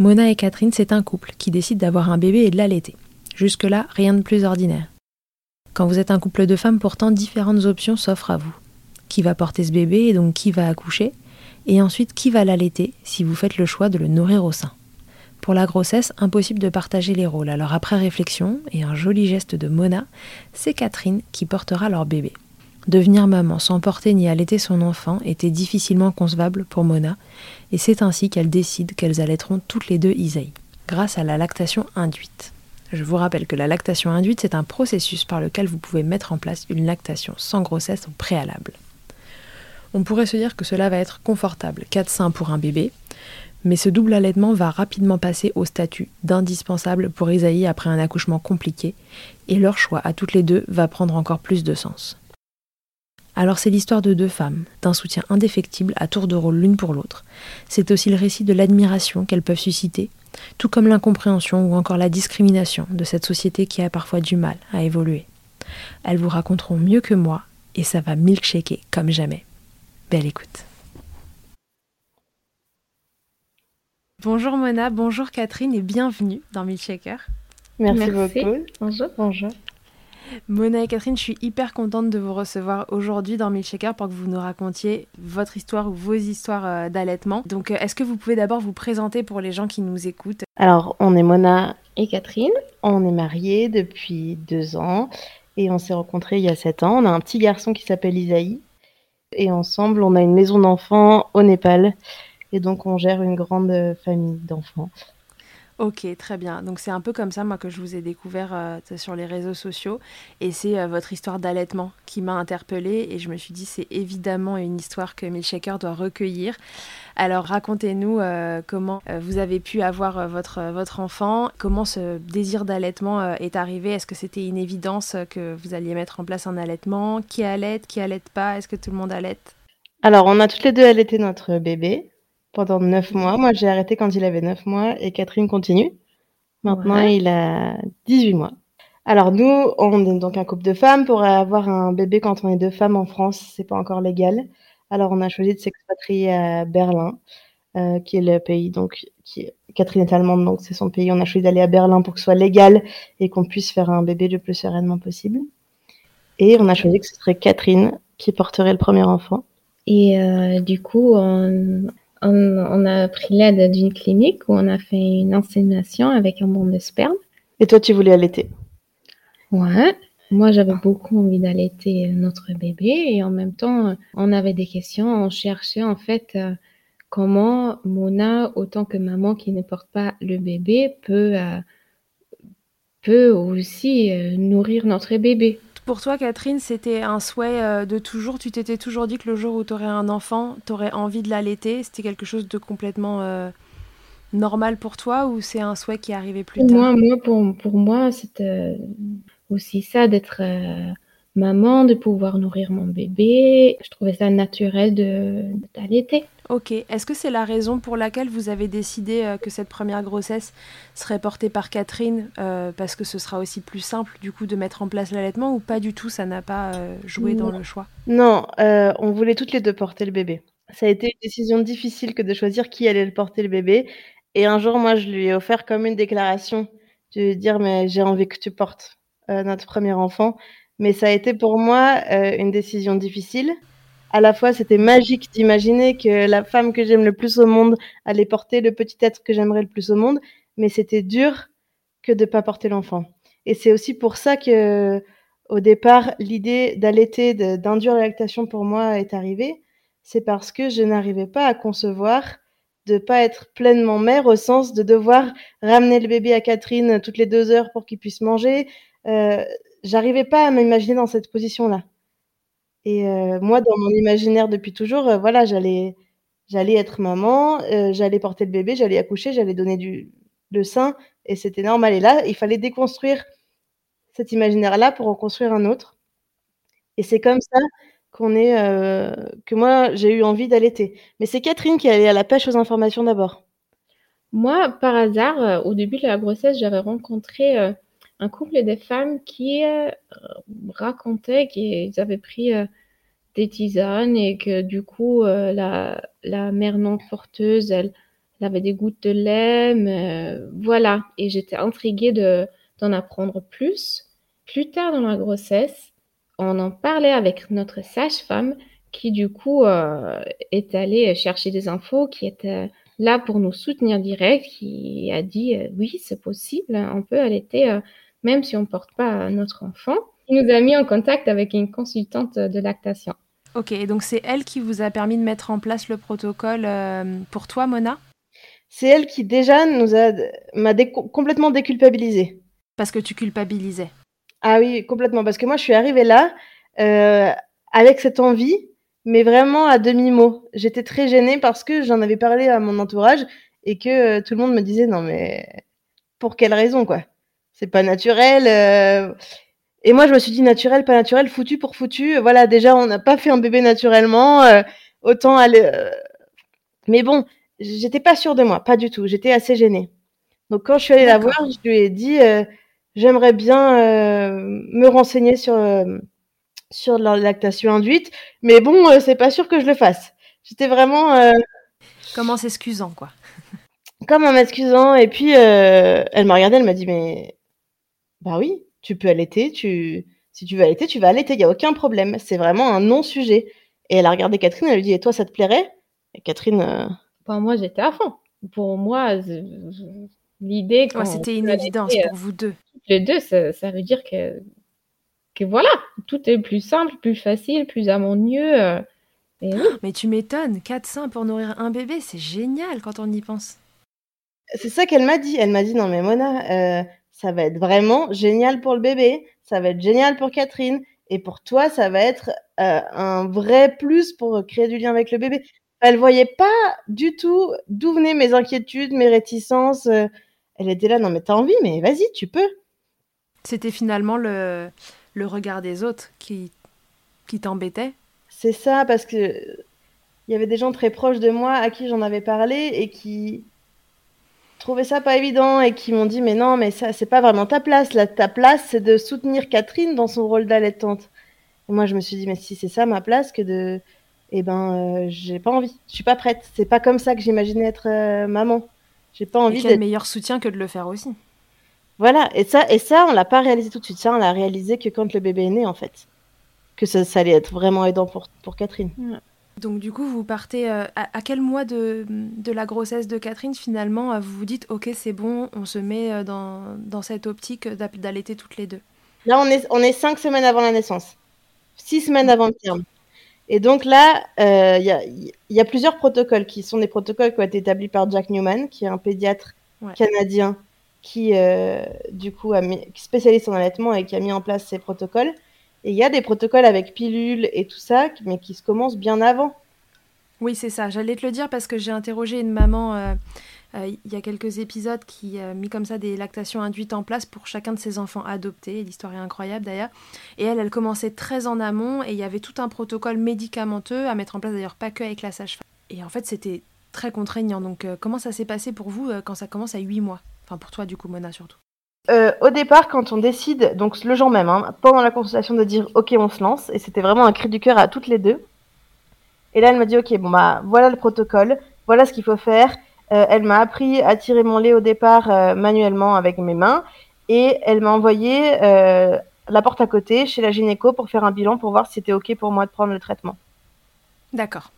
Mona et Catherine, c'est un couple qui décide d'avoir un bébé et de l'allaiter. Jusque-là, rien de plus ordinaire. Quand vous êtes un couple de femmes, pourtant différentes options s'offrent à vous. Qui va porter ce bébé et donc qui va accoucher? Et ensuite, qui va l'allaiter si vous faites le choix de le nourrir au sein? Pour la grossesse, impossible de partager les rôles. Alors après réflexion et un joli geste de Mona, c'est Catherine qui portera leur bébé. Devenir maman sans porter ni allaiter son enfant était difficilement concevable pour Mona, et c'est ainsi qu'elle décide qu'elles allaiteront toutes les deux Isaïe, grâce à la lactation induite. Je vous rappelle que la lactation induite, c'est un processus par lequel vous pouvez mettre en place une lactation sans grossesse au préalable. On pourrait se dire que cela va être confortable, 4 seins pour un bébé, Mais ce double allaitement va rapidement passer au statut d'indispensable pour Isaïe après un accouchement compliqué, et leur choix à toutes les deux va prendre encore plus de sens. Alors c'est l'histoire de deux femmes, d'un soutien indéfectible à tour de rôle l'une pour l'autre. C'est aussi le récit de l'admiration qu'elles peuvent susciter, tout comme l'incompréhension ou encore la discrimination de cette société qui a parfois du mal à évoluer. Elles vous raconteront mieux que moi, et ça va milkshaker comme jamais. Belle écoute. Bonjour Mona, bonjour Catherine et bienvenue dans Milkshaker. Merci, beaucoup. Bonjour, bonjour. Mona et Catherine, je suis hyper contente de vous recevoir aujourd'hui dans Milkshaker pour que vous nous racontiez votre histoire ou vos histoires euh, d'allaitement. Donc, euh, est-ce que vous pouvez d'abord vous présenter pour les gens qui nous écoutent? Alors, on est Mona et Catherine. On est mariés depuis deux ans et on s'est rencontrés il y a sept ans. On a un petit garçon qui s'appelle Isaïe et ensemble, on a une maison d'enfants au Népal et donc on gère une grande famille d'enfants. Ok, très bien. Donc c'est un peu comme ça, moi, que je vous ai découvert euh, sur les réseaux sociaux. Et c'est euh, votre histoire d'allaitement qui m'a interpellée. Et je me suis dit, c'est évidemment une histoire que Milkshaker doit recueillir. Alors racontez-nous euh, comment vous avez pu avoir votre, votre enfant, comment ce désir d'allaitement est arrivé? Est-ce que c'était une évidence que vous alliez mettre en place un allaitement? Qui allaite Qui allaite pas? Est-ce que tout le monde allaite Alors, on a toutes les deux allaité notre bébé pendant neuf mois. Moi, j'ai arrêté quand il avait neuf mois et Catherine continue. Maintenant, il a 18 mois. Alors nous, on est donc un couple de femmes. Pour avoir un bébé quand on est deux femmes en France, c'est pas encore légal. Alors on a choisi de s'expatrier à Berlin, euh, qui est le pays donc qui Catherine est allemande donc c'est son pays. On a choisi d'aller à Berlin pour que ce soit légal et qu'on puisse faire un bébé le plus sereinement possible. Et on a choisi que ce serait Catherine qui porterait le premier enfant. Et euh, du coup, on, on, a pris l'aide d'une clinique où on a fait une insémination avec un bon de sperme. Et toi, tu voulais allaiter? Ouais. Moi, j'avais beaucoup envie d'allaiter notre bébé et en même temps, on avait des questions. On cherchait en fait euh, comment Mona, autant que maman qui ne porte pas le bébé, peut, euh, peut aussi euh, nourrir notre bébé. Pour toi, Catherine, c'était un souhait euh, de toujours Tu t'étais toujours dit que le jour où tu aurais un enfant, tu aurais envie de l'allaiter C'était quelque chose de complètement euh, normal pour toi ou c'est un souhait qui est arrivé plus tard? Moi, moi, pour, moi, c'était aussi ça d'être euh, maman, de pouvoir nourrir mon bébé. Je trouvais ça naturel de d'allaiter. Ok. Est-ce que c'est la raison pour laquelle vous avez décidé euh, que cette première grossesse serait portée par Catherine euh, parce que ce sera aussi plus simple du coup de mettre en place l'allaitement ou pas du tout Ça n'a pas euh, joué dans le choix? Non, on voulait toutes les deux porter le bébé. Ça a été une décision difficile que de choisir qui allait le porter le bébé. Et un jour, moi, je lui ai offert comme une déclaration de dire mais j'ai envie que tu portes notre premier enfant. Mais ça a été pour moi une décision difficile à la fois c'était magique d'imaginer que la femme que j'aime le plus au monde allait porter le petit être que j'aimerais le plus au monde, mais c'était dur que de pas porter l'enfant. Et c'est aussi pour ça que au départ l'idée d'allaiter, d'induire la lactation pour moi est arrivée, c'est parce que je n'arrivais pas à concevoir de pas être pleinement mère au sens de devoir ramener le bébé à Catherine toutes les deux heures pour qu'il puisse manger. Euh, J'arrivais pas à m'imaginer dans cette position-là. Et euh, moi, dans mon imaginaire depuis toujours, euh, voilà, j'allais j'allais être maman, euh, j'allais porter le bébé, j'allais accoucher, j'allais donner du le sein et c'était normal et là, il fallait déconstruire cet imaginaire-là pour en construire un autre et c'est comme ça qu'on est, que moi, j'ai eu envie d'allaiter. Mais c'est Catherine qui est allée à la pêche aux informations d'abord. Moi, par hasard, au début de la grossesse, j'avais rencontré, un couple de femmes qui euh, racontaient qu'ils avaient pris euh, des tisanes et que du coup euh, la, la mère non porteuse elle, avait des gouttes de lait voilà. Et j'étais intriguée de d'en apprendre plus. Plus tard dans la grossesse on en parlait avec notre sage-femme qui du coup est allée chercher des infos qui était là pour nous soutenir direct qui a dit oui c'est possible on peut allaiter même si on ne porte pas notre enfant. Il nous a mis en contact avec une consultante de lactation. Ok, donc c'est elle qui vous a permis de mettre en place le protocole euh, pour toi, Mona? C'est elle qui déjà nous a m'a complètement déculpabilisée. Parce que tu culpabilisais. Ah oui, complètement. Parce que moi, je suis arrivée là euh, avec cette envie, mais vraiment à demi mot. J'étais très gênée parce que j'en avais parlé à mon entourage et que euh, tout le monde me disait non mais pour quelle raison quoi? C'est pas naturel. euh. Et moi je me suis dit naturel, pas naturel, foutu pour foutu. Voilà déjà on n'a pas fait un bébé naturellement, euh, autant aller. euh. Mais bon, j'étais pas sûre de moi, pas du tout. J'étais assez gênée. Donc quand je suis allée la voir, je lui ai dit euh, j'aimerais bien euh, me renseigner sur euh, sur la lactation induite, mais bon euh, c'est pas sûr que je le fasse. J'étais vraiment euh, Comment s'excusant, quoi. comme en m'excusant. Et puis, euh, elle m'a regardé, elle m'a dit, mais, bah oui, tu peux allaiter, tu, si tu veux allaiter, tu vas allaiter, il n'y a aucun problème. C'est vraiment un non-sujet. Et elle a regardé Catherine, elle lui dit, et toi, ça te plairait? Et Catherine, euh, Pour moi, j'étais à fond. Pour moi, l'idée Ouais, c'était une évidence pour vous deux. euh, les deux, ça, ça veut dire que, que voilà, tout est plus simple, plus facile, plus harmonieux. euh, et oui. Mais tu m'étonnes, 4 seins pour nourrir un bébé, c'est génial quand on y pense. c'est ça qu'elle m'a dit. Elle m'a dit, non, mais Mona, euh, ça va être vraiment génial pour le bébé, ça va être génial pour Catherine, et pour toi, ça va être euh, un vrai plus pour créer du lien avec le bébé. Elle voyait pas du tout d'où venaient mes inquiétudes, mes réticences. euh, Elle était là, non, mais t'as envie, mais vas-y, tu peux. C'était finalement le, le regard des autres qui, qui t'embêtait. C'est ça, parce que il y avait des gens très proches de moi à qui j'en avais parlé et qui trouvaient ça pas évident et qui m'ont dit mais non mais ça c'est pas vraiment ta place. Là ta place c'est de soutenir Catherine dans son rôle d'allaitante et moi je me suis dit mais si c'est ça ma place que de eh ben euh, j'ai pas envie. Je suis pas prête. C'est pas comme ça que j'imaginais être euh, maman. J'ai pas envie d'être meilleur soutien que de le faire aussi. voilà. Et ça et ça on l'a pas réalisé tout de suite. Ça on l'a réalisé que quand le bébé est né en fait. Que ça, ça allait être vraiment aidant pour pour Catherine Donc du coup, vous partez euh, à, à quel mois de, de la grossesse de Catherine finalement euh, vous vous dites ok c'est bon, on se met euh, dans, dans cette optique d'a- d'allaiter toutes les deux? Là, on est, on est cinq semaines avant la naissance, six semaines avant le terme. Et donc là, euh, il y, a, il y a plusieurs protocoles qui sont des protocoles qui ont été établis par Jack Newman, qui est un pédiatre Ouais. canadien qui, euh, du coup, a mis, spécialiste en allaitement et qui a mis en place ces protocoles. Et il y a des protocoles avec pilules et tout ça, mais qui se commencent bien avant. Oui c'est ça, j'allais te le dire parce que j'ai interrogé une maman euh, euh, il y a quelques épisodes qui a mis comme ça des lactations induites en place pour chacun de ses enfants adoptés. L'histoire est incroyable d'ailleurs. Et elle, elle commençait très en amont et il y avait tout un protocole médicamenteux à mettre en place d'ailleurs pas que avec la sage-femme. Et en fait c'était très contraignant. Donc euh, comment ça s'est passé pour vous euh, quand ça commence à 8 mois? Enfin pour toi du coup Mona surtout. Euh, au départ, quand on décide, donc le jour même, hein, pendant la consultation, de dire OK, on se lance, et c'était vraiment un cri du cœur à toutes les deux. Et là, elle m'a dit OK, bon bah voilà le protocole, voilà ce qu'il faut faire. Euh, elle m'a appris à tirer mon lait au départ euh, manuellement avec mes mains, et elle m'a envoyé la porte à côté chez la gynéco pour faire un bilan pour voir si c'était OK pour moi de prendre le traitement. D'accord.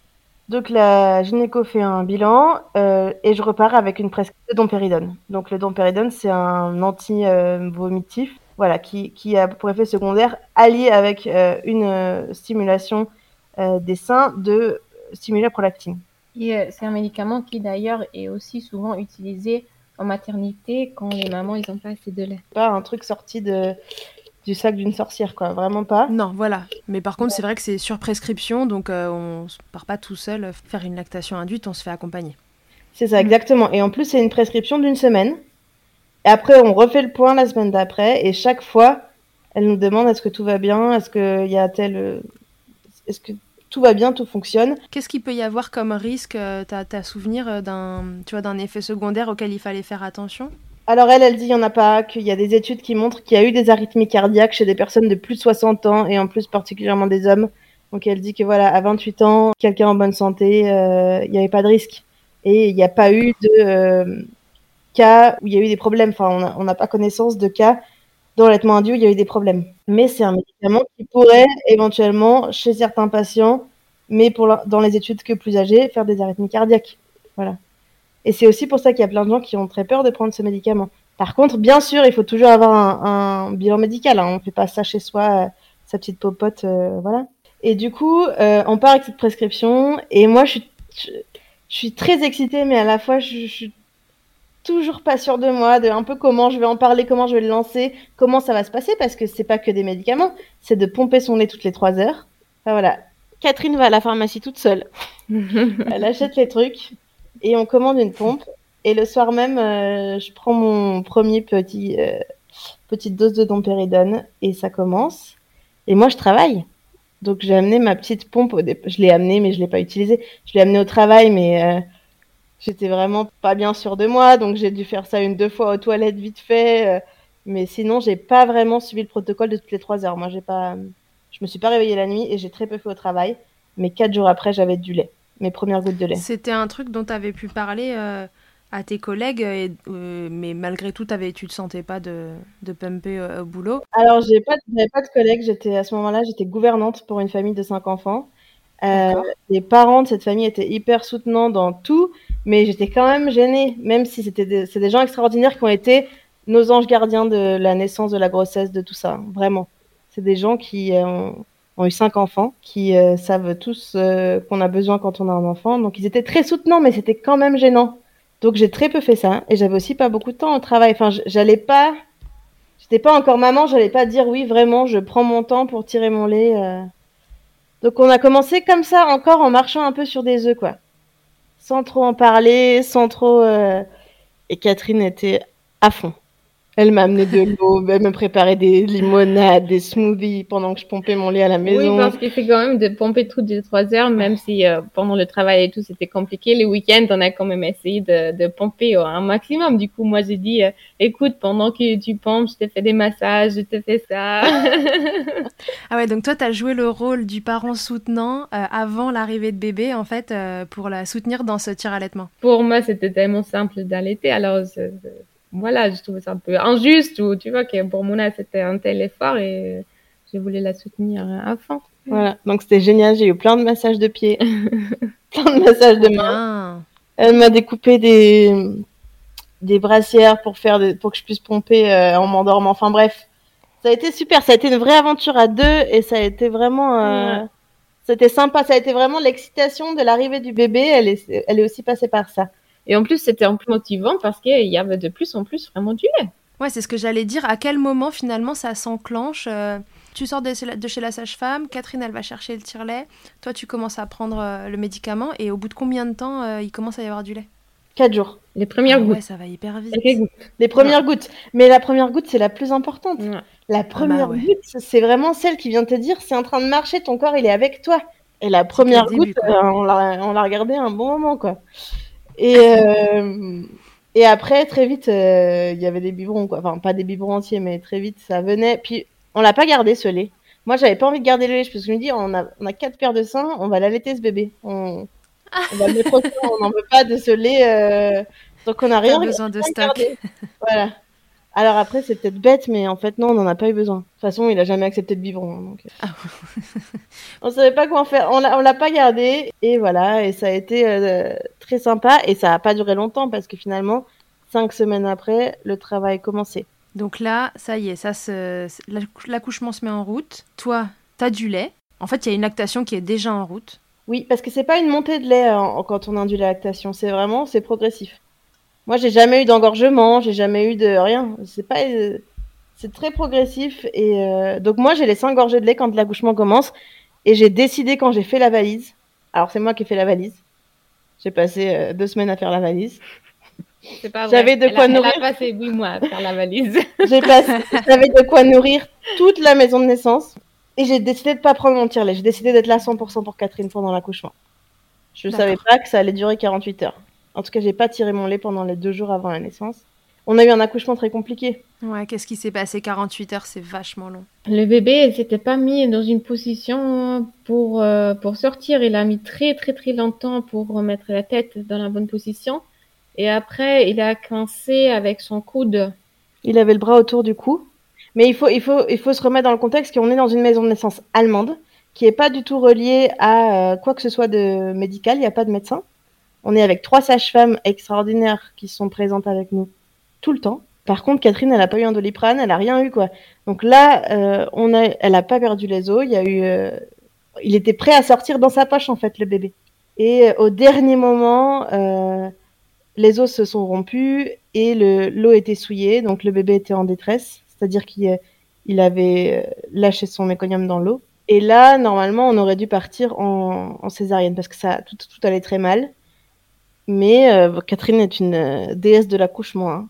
Donc la gynéco fait un bilan euh, et je repars avec une prescription de dompéridone. Donc le dompéridone, c'est un anti-vomitif, voilà, qui, qui a pour effet secondaire, allié avec euh, une euh, stimulation euh, des seins, de stimuler la prolactine. C'est un médicament qui d'ailleurs est aussi souvent utilisé en maternité quand les mamans ils n'ont pas assez de lait. Pas un truc sorti de, du sac d'une sorcière, quoi, vraiment pas. Non, voilà. Mais par contre, c'est vrai que c'est sur prescription, donc euh, on part pas tout seul euh, faire une lactation induite, on se fait accompagner. C'est ça, exactement. Et en plus, c'est une prescription d'une semaine. Et après, on refait le point la semaine d'après. Et chaque fois, elle nous demande est-ce que tout va bien? Est-ce qu'il y a tel. euh, Est-ce que tout va bien Tout fonctionne? Qu'est-ce qu'il peut y avoir comme risque euh, T'as souvenir d'un, tu vois, d'un effet secondaire auquel il fallait faire attention? Alors, elle, elle dit il n'y en a pas, qu'il y a des études qui montrent qu'il y a eu des arythmies cardiaques chez des personnes de plus de 60 ans et en plus particulièrement des hommes. Donc, elle dit que voilà, à 28 ans, quelqu'un en bonne santé, euh, il n'y avait pas de risque. Et il n'y a pas eu de euh, cas où il y a eu des problèmes. Enfin, on n'a pas connaissance de cas dans l'allaitement induit où il y a eu des problèmes. Mais c'est un médicament qui pourrait éventuellement, chez certains patients, mais pour dans les études que plus âgés, faire des arythmies cardiaques. Voilà. Et c'est aussi pour ça qu'il y a plein de gens qui ont très peur de prendre ce médicament. Par contre, bien sûr, il faut toujours avoir un, un bilan médical. Hein. On ne fait pas ça chez soi, euh, sa petite popote, euh, voilà. Et du coup, euh, on part avec cette prescription. Et moi, je suis, je, je suis très excitée, mais à la fois, je, je suis toujours pas sûre de moi, de un peu comment je vais en parler, comment je vais le lancer, comment ça va se passer, parce que c'est pas que des médicaments, c'est de pomper son lait toutes les trois heures. Enfin, voilà. Catherine va à la pharmacie toute seule. Elle achète les trucs et on commande une pompe. Et le soir même, euh, je prends mon premier petit euh, petite dose de dompéridone et ça commence. Et moi, je travaille. Donc j'ai amené ma petite pompe. Au Je l'ai amenée, mais je l'ai pas utilisée. Je l'ai amenée au travail, mais euh, j'étais vraiment pas bien sûre de moi. Donc j'ai dû faire ça une deux fois aux toilettes vite fait. mais sinon, j'ai pas vraiment suivi le protocole de toutes les trois heures. Moi, j'ai pas. Je me suis pas réveillée la nuit et j'ai très peu fait au travail. Mais quatre jours après, j'avais du lait, mes premières gouttes de lait. C'était un truc dont tu avais pu parler à tes collègues, euh, mais malgré tout, avais, tu te sentais pas de, de pumper euh, au boulot? Alors, j'ai pas, pas de collègues. J'étais à ce moment-là, j'étais gouvernante pour une famille de cinq enfants. Euh, les parents de cette famille étaient hyper soutenants dans tout, mais j'étais quand même gênée, même si c'était des, c'est des gens extraordinaires qui ont été nos anges gardiens de la naissance, de la grossesse, de tout ça. Vraiment, c'est des gens qui ont, ont eu cinq enfants, qui savent tous qu'on a besoin quand on a un enfant. Donc, ils étaient très soutenants, mais c'était quand même gênant. Donc j'ai très peu fait ça et j'avais aussi pas beaucoup de temps au travail. Enfin, j'allais pas, j'étais pas encore maman, j'allais pas dire oui vraiment, je prends mon temps pour tirer mon lait. Euh. Donc on a commencé comme ça, encore en marchant un peu sur des œufs quoi, sans trop en parler, sans trop. Euh, et Catherine était à fond. Elle m'a amené de l'eau, elle me préparait des limonades, des smoothies pendant que je pompais mon lait à la maison. Oui, parce qu'il fait quand même de pomper toutes les trois heures, même si euh, pendant le travail et tout c'était compliqué. Les week-ends, on a quand même essayé de, de pomper un maximum. Du coup, moi j'ai dit, euh, écoute, pendant que tu pompes, je te fais des massages, je te fais ça. ah ouais, donc toi, tu as joué le rôle du parent soutenant euh, avant l'arrivée de bébé, en fait, pour la soutenir dans ce tir allaitement. Pour moi, c'était tellement simple d'allaiter, alors voilà, je trouvais ça un peu injuste ou tu vois que pour Mona c'était un tel effort et je voulais la soutenir à fond. Voilà, donc c'était génial, j'ai eu plein de massages de pieds, plein de massages de mains. Elle m'a découpé des des brassières pour faire pour que je puisse pomper euh, en m'endormant. Enfin bref, ça a été super, ça a été une vraie aventure à deux et ça a été vraiment euh, c'était sympa, ça a été vraiment l'excitation de l'arrivée du bébé, elle est elle est aussi passée par ça. Et en plus, c'était un peu motivant parce qu'il y avait de plus en plus vraiment du lait. Ouais, c'est ce que j'allais dire. À quel moment finalement ça s'enclenche euh, Tu sors de, chez la sage-femme, Catherine elle va chercher le tire-lait, toi tu commences à prendre euh, le médicament et au bout de combien de temps euh, il commence à y avoir du lait? Quatre jours. Les premières ah gouttes. Ouais, ça va hyper vite. Les premières gouttes. Mais la première goutte, c'est la plus importante. La ah première bah goutte, c'est vraiment celle qui vient te dire c'est en train de marcher, ton corps il est avec toi. Et la première goutte, on l'a regardé un bon moment quoi. Et, euh, et après, très vite, euh, il y avait des biberons, quoi. Enfin, pas des biberons entiers, mais très vite, ça venait. Puis, on l'a pas gardé, ce lait. Moi, j'avais pas envie de garder le lait, parce que je me dis, on a, on a quatre paires de seins, on va l'allaiter, ce bébé. On, on va le mettre au on n'en veut pas de ce lait. Euh... Donc, on a rien. besoin de stock. voilà. Alors après, c'est peut-être bête, mais en fait, non, on n'en a pas eu besoin. De toute façon, il a jamais accepté de biberon. Donc... Euh. Ah. on savait pas comment faire. On l'a pas gardé. Et voilà, et ça a été euh, très sympa. Et ça n'a pas duré longtemps parce que finalement, cinq semaines après, le travail commençait. Donc là, ça y est, ça se... l'accouchement se met en route. Toi, tu as du lait. En fait, il y a une lactation qui est déjà en route. Oui, parce que c'est pas une montée de lait hein, quand on induit la lactation. C'est vraiment, c'est progressif. Moi, j'ai jamais eu d'engorgement, j'ai jamais eu de rien. C'est pas, c'est très progressif et euh, donc moi j'ai cinq gorgées de lait quand l'accouchement commence et j'ai décidé quand j'ai fait la valise. Alors c'est moi qui ai fait la valise. J'ai passé euh, deux semaines à faire la valise. J'avais de quoi nourrir. Elle a passé huit mois à faire la valise. j'ai passé, j'avais de quoi nourrir toute la maison de naissance et j'ai décidé de pas prendre mon tire-lait. J'ai décidé d'être là 100% pour Catherine pendant l'accouchement. Je savais pas que ça allait durer 48 heures. En tout cas, j'ai pas tiré mon lait pendant les deux jours avant la naissance. On a eu un accouchement très compliqué. Ouais, qu'est-ce qui s'est passé? 48 heures, c'est vachement long. Le bébé, il s'était pas mis dans une position pour, euh, pour sortir. Il a mis très très très longtemps pour remettre la tête dans la bonne position. Et après, il a coincé avec son coude. Il avait le bras autour du cou. Mais il faut, il faut, il faut se remettre dans le contexte qu'on est dans une maison de naissance allemande qui est pas du tout reliée à euh, quoi que ce soit de médical. Il n'y a pas de médecin. On est avec trois sages-femmes extraordinaires qui sont présentes avec nous tout le temps. Par contre, Catherine, elle a pas eu un doliprane, elle a rien eu quoi. Donc là, euh, elle a pas perdu les os. Il a eu, euh, il était prêt à sortir dans sa poche en fait le bébé. Et euh, au dernier moment, les os se sont rompus et le l'eau était souillée, donc le bébé était en détresse, c'est-à-dire qu'il il avait lâché son méconium dans l'eau. Et là, normalement, on aurait dû partir en, en césarienne parce que ça tout, tout allait très mal. Mais euh, Catherine est une euh, déesse de l'accouchement. hein.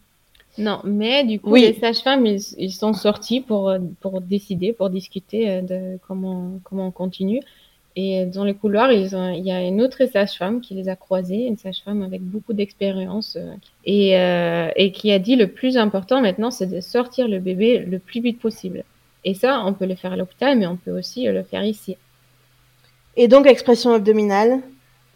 Non, mais du coup, Oui. les sages-femmes, ils, ils sont sortis pour, euh, pour décider, pour discuter euh, de comment, comment on continue. Et dans les couloirs, ils ont, il y a une autre sage-femme qui les a croisés, une sage-femme avec beaucoup d'expérience, euh, et, euh, et qui a dit le plus important maintenant, c'est de sortir le bébé le plus vite possible. Et ça, on peut le faire à l'hôpital, mais on peut aussi euh, le faire ici. Et donc, expression abdominale.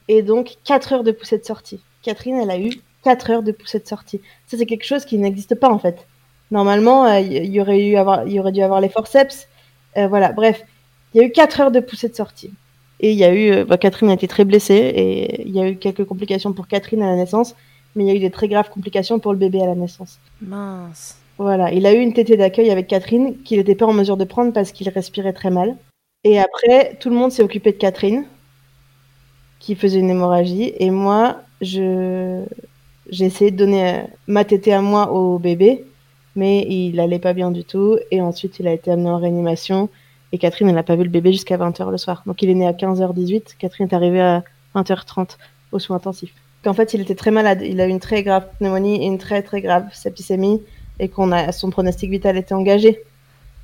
Et donc, 4 heures de poussée de sortie. Catherine, elle a eu 4 heures de poussée de sortie. Ça, c'est quelque chose qui n'existe pas, en fait. Normalement, euh, il y, aurait eu avoir, y aurait dû avoir les forceps. Euh, voilà, bref. Il y a eu 4 heures de poussée de sortie. Et il y a eu, euh, bah, Catherine a été très blessée et il y a eu quelques complications pour Catherine à la naissance, mais il y a eu des très graves complications pour le bébé à la naissance. Mince. Voilà, il a eu une tétée d'accueil avec Catherine qu'il n'était pas en mesure de prendre parce qu'il respirait très mal. Et après, tout le monde s'est occupé de Catherine, qui faisait une hémorragie. Et moi, je j'ai essayé de donner euh, ma tétée à moi au bébé, mais il allait pas bien du tout. Et ensuite, il a été amené en réanimation. Et Catherine, elle n'a pas vu le bébé jusqu'à 20h le soir. Donc il est né à 15h18. Catherine est arrivée à 20h30 aux soins intensifs. En fait, il était très malade. Il a eu une très grave pneumonie et une très très grave septicémie et qu'on a son pronostic vital était engagé.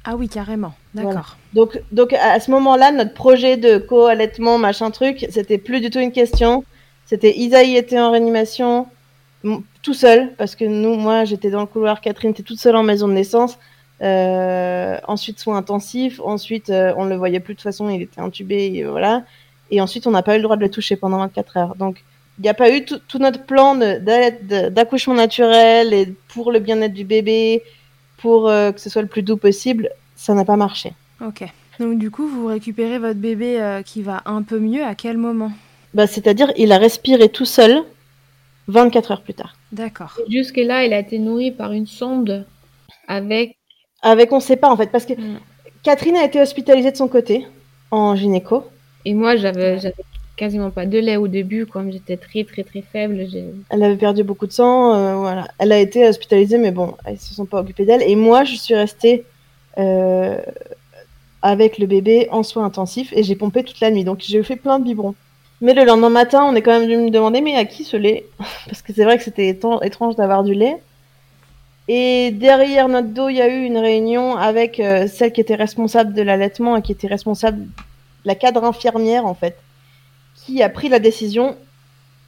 Ah oui, carrément. D'accord. Donc, donc à ce moment-là, notre projet de co-allaitement, machin truc, c'était plus du tout une question. C'était Isaïe était en réanimation, tout seul, parce que nous, moi, j'étais dans le couloir, Catherine était toute seule en maison de naissance. Euh, ensuite, soins intensifs. Ensuite, euh, on le voyait plus de toute façon, il était intubé, et voilà. Et ensuite, on n'a pas eu le droit de le toucher pendant 24 heures. Donc, il n'y a pas eu tout, tout notre plan d'accouchement naturel et pour le bien-être du bébé, pour euh, que ce soit le plus doux possible. Ça n'a pas marché. Ok. Donc du coup, vous récupérez votre bébé euh, qui va un peu mieux à quel moment? Bah, C'est-à-dire, il a respiré tout seul 24 heures plus tard. D'accord. Jusque-là, il a été nourri par une sonde avec Avec, on sait pas en fait, parce que Mm. Catherine a été hospitalisée de son côté en gynéco. Et moi, j'avais quasiment pas de lait au début, comme j'étais très, très, très faible. Elle avait perdu beaucoup de sang, euh, voilà. Elle a été hospitalisée, mais bon, ils se sont pas occupés d'elle. Et moi, je suis restée euh, avec le bébé en soins intensifs et j'ai pompé toute la nuit. Donc j'ai fait plein de biberons. Mais le lendemain matin, on est quand même venu me demander, mais à qui ce lait? Parce que c'est vrai que c'était étrange d'avoir du lait. Et derrière notre dos, il y a eu une réunion avec euh, celle qui était responsable de l'allaitement et qui était responsable, la cadre infirmière en fait, qui a pris la décision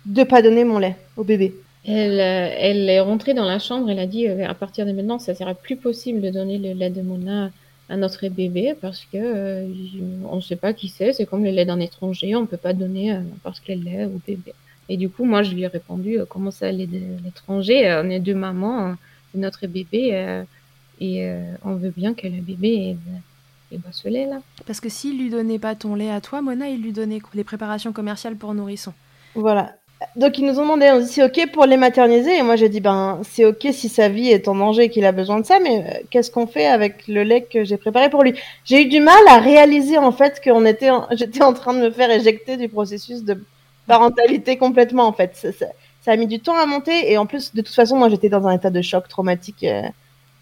de pas donner mon lait au bébé. Elle, euh, est rentrée dans la chambre, elle a dit euh, à partir de maintenant, ça sera plus possible de donner le lait de Mona à notre bébé parce que euh, on ne sait pas qui c'est, c'est comme le lait d'un étranger, on peut pas donner euh, n'importe quel lait au bébé. Et du coup, moi, je lui ai répondu, comment ça, l'étranger On est deux mamans, c'est notre bébé et on veut bien que le bébé ait, ait bah, ce lait-là. Parce que s'il lui donnait pas ton lait à toi, Mona, il lui donnait quoi? Les préparations commerciales pour nourrissons. Voilà. Donc ils nous ont demandé, on dit c'est ok pour les materniser? Et moi j'ai dit ben c'est ok si sa vie est en danger et qu'il a besoin de ça, mais euh, qu'est-ce qu'on fait avec le lait que j'ai préparé pour lui? J'ai eu du mal à réaliser en fait qu'on était, en- j'étais en train de me faire éjecter du processus de parentalité complètement en fait. Ça, ça- ça a mis du temps à monter et en plus de toute façon moi j'étais dans un état de choc traumatique. euh,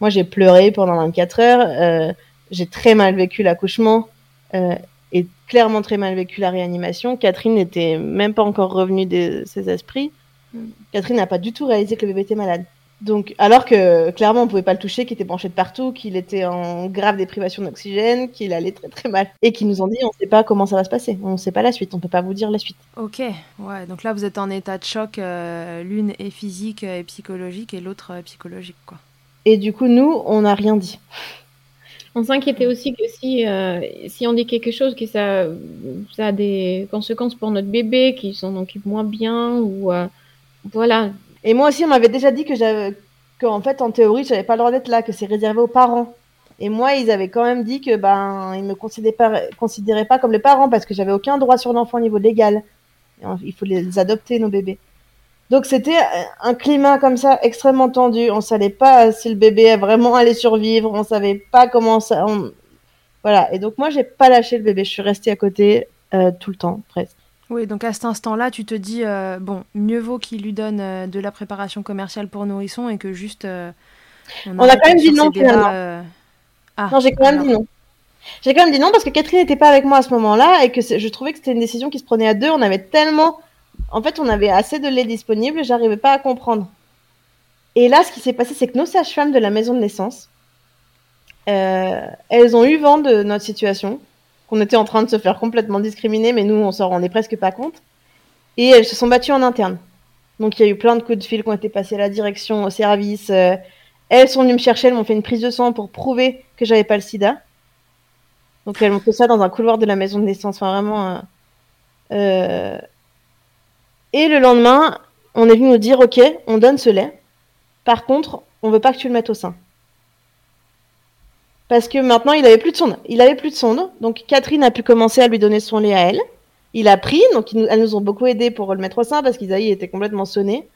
moi j'ai pleuré pendant 24 heures, euh, j'ai très mal vécu l'accouchement. euh, et clairement très mal vécu la réanimation. Catherine n'était même pas encore revenue de ses esprits. Mm. Catherine n'a pas du tout réalisé que le bébé était malade. Donc, alors que clairement on pouvait pas le toucher, qu'il était branché de partout, qu'il était en grave déprivation d'oxygène, qu'il allait très très mal, et qu'ils nous ont dit on sait pas comment ça va se passer, on sait pas la suite, on peut pas vous dire la suite. Ok, ouais, donc là vous êtes en état de choc, euh, l'une est physique et psychologique et l'autre euh, psychologique, quoi. Et du coup nous on n'a rien dit. On s'inquiétait aussi que si, euh, si on dit quelque chose, que ça, ça a des conséquences pour notre bébé, qu'il s'en occupe moins bien, ou euh, voilà. Et moi aussi on m'avait déjà dit que j'avais, qu'en fait en théorie j'avais pas le droit d'être là, que c'est réservé aux parents. Et moi, ils avaient quand même dit que ben ils me considéraient pas, considéraient pas comme les parents parce que j'avais aucun droit sur l'enfant au niveau légal. Il faut les adopter nos bébés. Donc c'était un climat comme ça extrêmement tendu. On savait pas si le bébé vraiment allait survivre. On savait pas comment ça. on- Voilà. Et donc moi, j'ai pas lâché le bébé. Je suis restée à côté euh, tout le temps presque. Oui, donc à cet instant-là, tu te dis, euh, bon, mieux vaut qu'il lui donne euh, de la préparation commerciale pour nourrissons et que juste... On a quand même dit non, finalement. Ah, Non, j'ai quand même alors. dit non. J'ai quand même dit non parce que Catherine n'était pas avec moi à ce moment-là et que je trouvais que c'était une décision qui se prenait à deux. On avait tellement En fait, on avait assez de lait disponible, j'arrivais pas à comprendre. Et là, ce qui s'est passé, c'est que nos sages-femmes de la maison de naissance, euh, elles ont eu vent de notre situation, qu'on était en train de se faire complètement discriminer, mais nous, on s'en rendait presque pas compte. Et elles se sont battues en interne. Donc, il y a eu plein de coups de fil qui ont été passés à la direction, au service. Euh, elles sont venues me chercher, elles m'ont fait une prise de sang pour prouver que j'avais pas le sida. Donc, elles m'ont fait ça dans un couloir de la maison de naissance. Enfin, vraiment. Euh... Et le lendemain, on est venu nous dire, OK, on donne ce lait. Par contre, on veut pas que tu le mettes au sein. Parce que maintenant, il avait plus de sonde. Il avait plus de sonde. Donc, Catherine a pu commencer à lui donner son lait à elle. Il a pris. Donc, elles nous ont beaucoup aidé pour le mettre au sein parce qu'Isaïe était complètement sonné.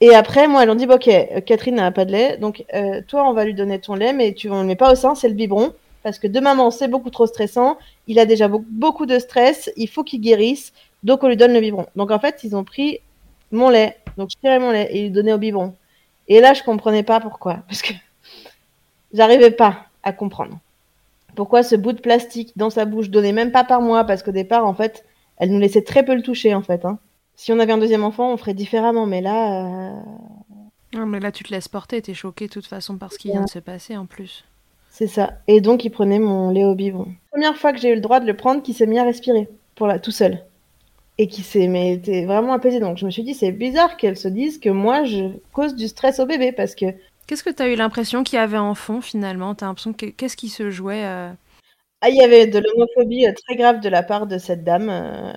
Et après, moi, elles ont dit, OK, Catherine n'a pas de lait. Donc, euh, toi, on va lui donner ton lait, mais tu ne le mets pas au sein, c'est le biberon. Parce que de maman, c'est beaucoup trop stressant. Il a déjà beaucoup de stress. Il faut qu'il guérisse. Donc, on lui donne le biberon. Donc, en fait, ils ont pris mon lait. Donc, je tirais mon lait et lui donnais au biberon. Et là, je comprenais pas pourquoi. Parce que j'arrivais pas à comprendre. Pourquoi ce bout de plastique dans sa bouche donnait même pas par moi Parce qu'au départ, en fait, elle nous laissait très peu le toucher, en fait. Hein. Si on avait un deuxième enfant, on ferait différemment. Mais là. Euh, non, mais là, tu te laisses porter. T'es choquée de toute façon par ce qui vient de se passer en plus. C'est ça. Et donc, il prenait mon lait au biberon. Première fois que j'ai eu le droit de le prendre, qui s'est mis à respirer pour la... tout seul et qui s'est mais était vraiment apaisé. Donc je me suis dit c'est bizarre qu'elle se dise que moi je cause du stress au bébé parce que. Qu'est-ce que tu as eu l'impression qu'il y avait en fond finalement? T'as l'impression que qu'est-ce qui se jouait euh? Ah il y avait de l'homophobie euh, très grave de la part de cette dame, euh,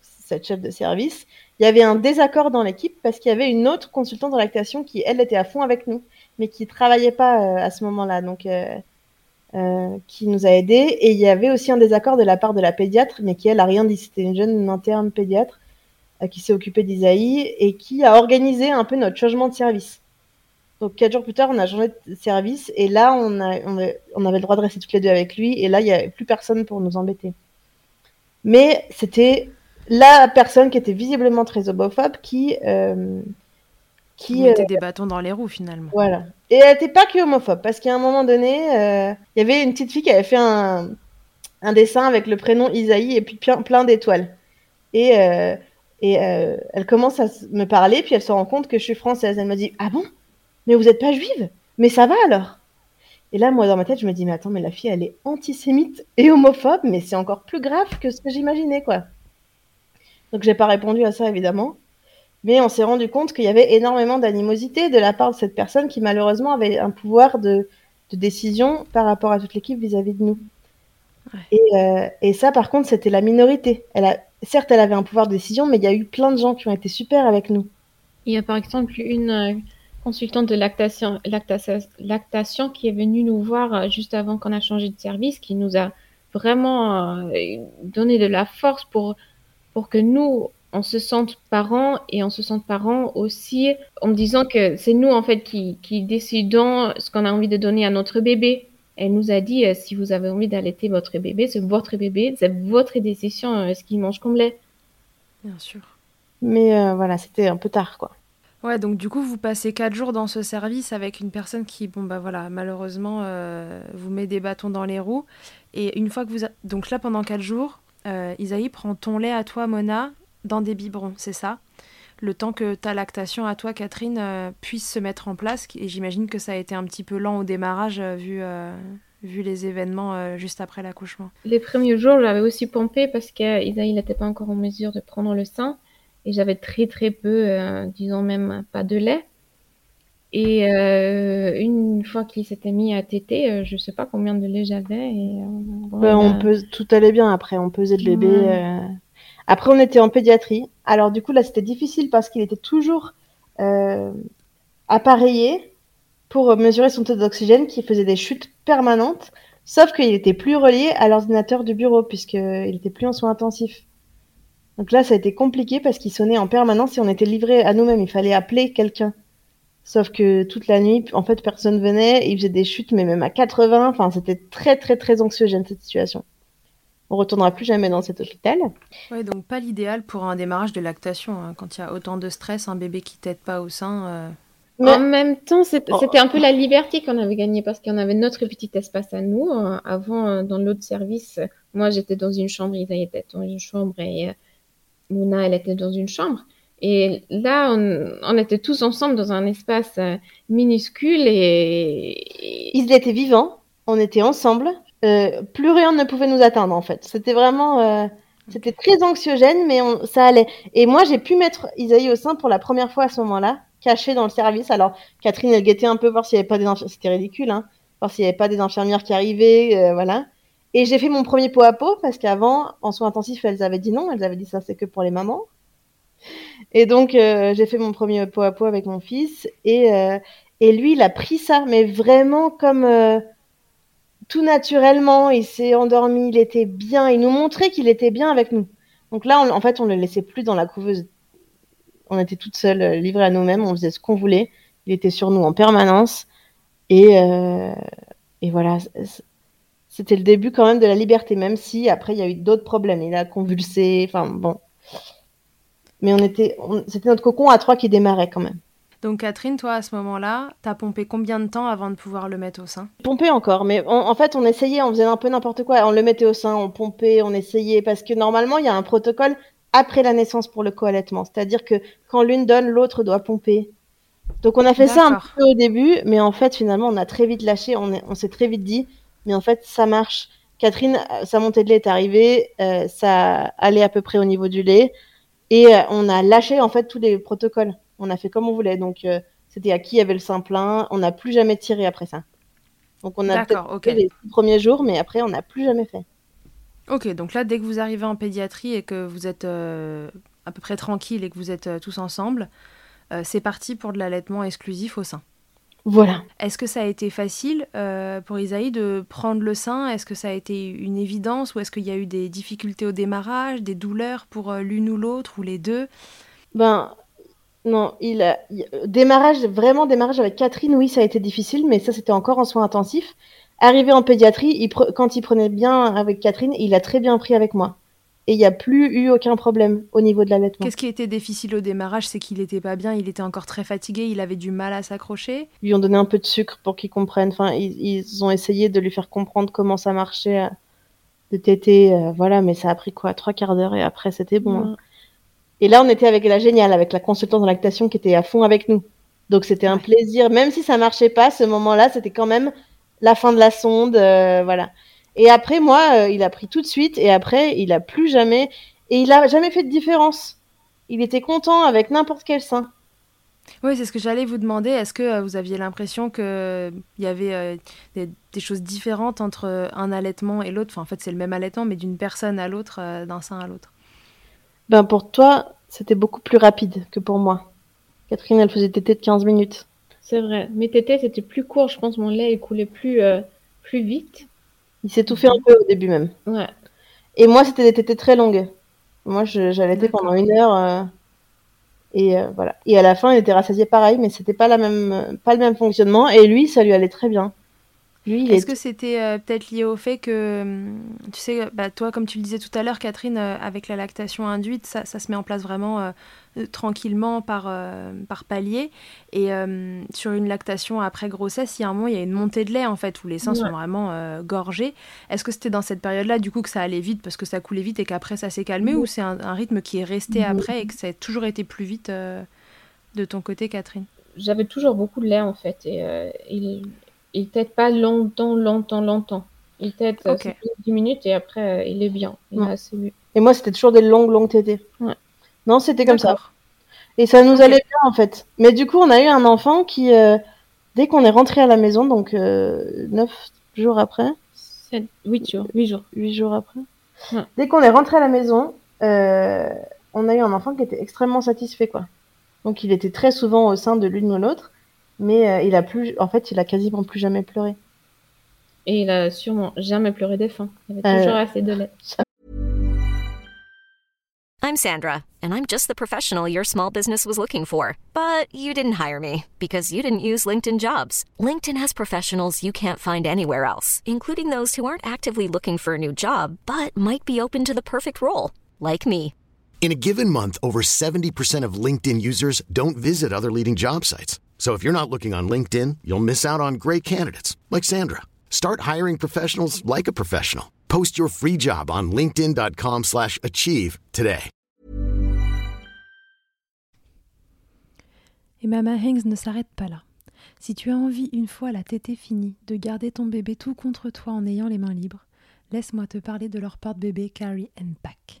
cette chef de service. Il y avait un désaccord dans l'équipe parce qu'il y avait une autre consultante en lactation qui elle était à fond avec nous, mais qui travaillait pas à ce moment-là. Donc euh, qui nous a aidés. Et il y avait aussi un désaccord de la part de la pédiatre, mais qui, elle, a rien dit. C'était une jeune interne pédiatre euh, qui s'est occupée d'Isaïe et qui a organisé un peu notre changement de service. Donc, quatre jours plus tard, on a changé de service et là, on, a, on, avait le droit de rester toutes les deux avec lui. Et là, il n'y avait plus personne pour nous embêter. Mais c'était la personne qui était visiblement très homophobe qui, euh, qui mettait des bâtons dans les roues finalement. Voilà. Et elle n'était pas que homophobe, parce qu'à un moment donné, euh, il y avait une petite fille qui avait fait un, un dessin avec le prénom Isaïe et puis plein, plein d'étoiles. Et, euh, et euh, elle commence à me parler, puis elle se rend compte que je suis française. Elle me dit Ah bon? Mais vous n'êtes pas juive? Mais ça va alors? Et là, moi, dans ma tête, je me dis Mais attends, mais la fille, elle est antisémite et homophobe, mais c'est encore plus grave que ce que j'imaginais, quoi. Donc, j'ai pas répondu à ça, évidemment. Mais on s'est rendu compte qu'il y avait énormément d'animosité de la part de cette personne qui malheureusement avait un pouvoir de, décision par rapport à toute l'équipe vis-à-vis de nous. Euh, et, ça, par contre, c'était la minorité. Elle a, certes, elle avait un pouvoir de décision, mais il y a eu plein de gens qui ont été super avec nous. Il y a par exemple une euh, consultante de lactation, lactation, qui est venue nous voir euh, juste avant qu'on a changé de service, qui nous a vraiment donné de la force pour, pour que nous, on se sente parents et on se sente parents aussi en me disant que c'est nous en fait qui, qui décidons ce qu'on a envie de donner à notre bébé. Elle nous a dit euh, si vous avez envie d'allaiter votre bébé, c'est votre bébé, c'est votre décision euh, ce qu'il mange comme lait. Bien sûr. Mais euh, voilà, c'était un peu tard quoi. Ouais, donc du coup, vous passez quatre jours dans ce service avec une personne qui, bon bah voilà, malheureusement, vous met des bâtons dans les roues. Et une fois que vous, donc là pendant quatre jours, Isaïe prend ton lait à toi, Mona, dans des biberons, c'est ça le temps que ta lactation à toi, Catherine, euh, puisse se mettre en place. Et j'imagine que ça a été un petit peu lent au démarrage euh, vu, euh, vu les événements juste après l'accouchement. Les premiers jours, j'avais aussi pompé parce qu'Isaïe n'était pas encore en mesure de prendre le sein. Et j'avais très très peu, disons même pas de lait. Et une fois qu'il s'était mis à téter, je sais pas combien de lait j'avais. Et, ben, on peut, tout allait bien après, on pesait le bébé. Après, on était en pédiatrie. Alors, du coup, là, c'était difficile parce qu'il était toujours euh, appareillé pour mesurer son taux d'oxygène qui faisait des chutes permanentes. Sauf qu'il était plus relié à l'ordinateur du bureau puisqu'il était plus en soins intensifs. Donc là, ça a été compliqué parce qu'il sonnait en permanence et on était livré à nous-mêmes. Il fallait appeler quelqu'un. Sauf que toute la nuit, en fait, personne venait. Il faisait des chutes, mais même à 80. Enfin, c'était très, très, très anxiogène cette situation on retournera plus jamais dans cet hôpital. Oui, donc pas l'idéal pour un démarrage de lactation. Hein. Quand il y a autant de stress, un bébé qui t'aide pas au sein. Euh. Mais en même temps, oh. c'était un peu la liberté qu'on avait gagnée parce qu'on avait notre petit espace à nous. Euh, avant, euh, dans l'autre service, moi j'étais dans une chambre, ils étaient dans une chambre et Luna, elle était dans une chambre. Et là, on, était tous ensemble dans un espace minuscule et... Ils étaient vivants, on était ensemble. Euh, plus rien ne pouvait nous atteindre en fait. C'était vraiment... Euh, c'était très anxiogène, mais ça allait. Et moi, j'ai pu mettre Isaïe au sein pour la première fois à ce moment-là, caché dans le service. Alors, Catherine, elle guettait un peu voir s'il n'y avait pas des infirmières. C'était ridicule, hein. Voir s'il n'y avait pas des infirmières qui arrivaient, voilà. Et j'ai fait mon premier pot à pot parce qu'avant, en soins intensifs, elles avaient dit non. Elles avaient dit ça, c'est que pour les mamans. Et donc, euh, j'ai fait mon premier pot à pot avec mon fils. Et, euh, et lui, il a pris ça, mais vraiment comme euh, tout naturellement. Il s'est endormi, il était bien. Il nous montrait qu'il était bien avec nous. Donc là, en fait, on le laissait plus dans la couveuse. On était toutes seules, livrées à nous-mêmes. On faisait ce qu'on voulait. Il était sur nous en permanence. Et, et voilà, c'était le début quand même de la liberté, même si après, il y a eu d'autres problèmes. Il a convulsé. Enfin, bon. Mais on était, c'était notre cocon à trois qui démarrait quand même. Donc Catherine, toi à ce moment-là, t'as pompé combien de temps avant de pouvoir le mettre au sein? Pompé encore, mais en fait on essayait, on faisait un peu n'importe quoi. On le mettait au sein, on pompait, on essayait, parce que normalement il y a un protocole après la naissance pour le co-allaitement. C'est-à-dire que quand l'une donne, l'autre doit pomper. Donc on a fait ça un peu au début, mais en fait finalement on a très vite lâché, on, on s'est très vite dit, mais en fait ça marche. Catherine, sa montée de lait est arrivée, euh, ça allait à peu près au niveau du lait. Et euh, on a lâché en fait tous les protocoles. On a fait comme on voulait. Donc euh, c'était à qui y avait le sein plein. On n'a plus jamais tiré après ça. Donc on a fait les premiers jours, mais après on n'a plus jamais fait. Ok, donc là dès que vous arrivez en pédiatrie et que vous êtes euh, à peu près tranquille et que vous êtes tous ensemble, c'est parti pour de l'allaitement exclusif au sein. Voilà. Est-ce que ça a été facile euh, pour Isaïe de prendre le sein? Est-ce que ça a été une évidence? Ou est-ce qu'il y a eu des difficultés au démarrage, des douleurs pour euh, l'une ou l'autre ou les deux? Ben non, il a démarrage vraiment démarrage avec Catherine, oui, ça a été difficile, mais ça c'était encore en soins intensifs. Arrivé en pédiatrie, quand il prenait bien avec Catherine, il a très bien pris avec moi et il n'y a plus eu aucun problème au niveau de l'allaitement. Qu'est-ce qui était difficile au démarrage C'est qu'il n'était pas bien, il était encore très fatigué, il avait du mal à s'accrocher? Ils lui ont donné un peu de sucre pour qu'il comprenne. Enfin, ils, ont essayé de lui faire comprendre comment ça marchait euh, de téter, euh, voilà, mais ça a pris quoi, trois quarts d'heure et après c'était bon. Hein. Et là, on était avec la géniale, avec la consultante en lactation qui était à fond avec nous. Donc c'était un plaisir, même si ça marchait pas, ce moment-là, c'était quand même la fin de la sonde, euh, voilà. Et après, moi, euh, il a pris tout de suite. Et après, il a plus jamais. Et il a jamais fait de différence. Il était content avec n'importe quel sein. Oui, c'est ce que j'allais vous demander. Est-ce que euh, vous aviez l'impression qu'il y avait euh, des, choses différentes entre un allaitement et l'autre? Enfin, En fait, c'est le même allaitement, mais d'une personne à l'autre, d'un sein à l'autre. Ben, pour toi, c'était beaucoup plus rapide que pour moi. Catherine, elle faisait tété de 15 minutes. C'est vrai. Mes tétés, c'était plus court. Je pense mon lait, il coulait plus, plus vite. Il s'est tout fait un peu au début même. Ouais. Et moi, c'était des tétés très longues. Moi, j'allaitais pendant une heure. Euh, et euh, voilà. Et à la fin, il était rassasié pareil, mais c'était pas la même, pas le même fonctionnement. Et lui, ça lui allait très bien. Est-ce que c'était euh, peut-être lié au fait que, hum, tu sais, bah, toi, comme tu le disais tout à l'heure, Catherine, euh, avec la lactation induite, ça, ça, se met en place vraiment euh, tranquillement par, par palier. Et hum, sur une lactation après grossesse, il y a un moment, il y a une montée de lait, en fait, où les seins sont vraiment gorgés. Est-ce que c'était dans cette période-là, du coup, que ça allait vite parce que ça coulait vite et qu'après ça s'est calmé, ou c'est un, rythme qui est resté après et que ça a toujours été plus vite de ton côté, Catherine? J'avais toujours beaucoup de lait, en fait. Et, et il t'aide pas longtemps, longtemps, longtemps. Il t'aide 10 minutes et après, euh, il est bien. Il assez Et moi, c'était toujours des longues, longues tétées. Non, c'était comme ça. Et ça nous allait bien, en fait. Mais du coup, on a eu un enfant qui, euh, dès qu'on est rentré à la maison, donc euh, 9 jours après. 8 jours. 8 jours. 8 jours après. Dès qu'on est rentré à la maison, euh, on a eu un enfant qui était extrêmement satisfait, quoi. Donc, il était très souvent au sein de l'une ou l'autre mais euh, il a plus, en fait, il a quasiment plus jamais pleuré. Et il a sûrement jamais pleuré des fins. Il avait euh, toujours euh, assez de lait. I'm Sandra, and I'm just the professional your small business was looking for. But you didn't hire me because you didn't use LinkedIn Jobs. LinkedIn has professionals you can't find anywhere else, including those who aren't actively looking for a new job but might be open to the perfect role, like me. In a given month, over 70% of LinkedIn users don't visit other leading job sites. So if you're not looking on LinkedIn, you'll miss out on great candidates like Sandra. Start hiring professionals like a professional. Post your free job on linkedin.com/achieve today. Et Mama Hanks ne s'arrête pas là. Si tu as envie une fois la tétée finie de garder ton bébé tout contre toi en ayant les mains libres, laisse-moi te parler de leur porte-bébé Carry and Pack.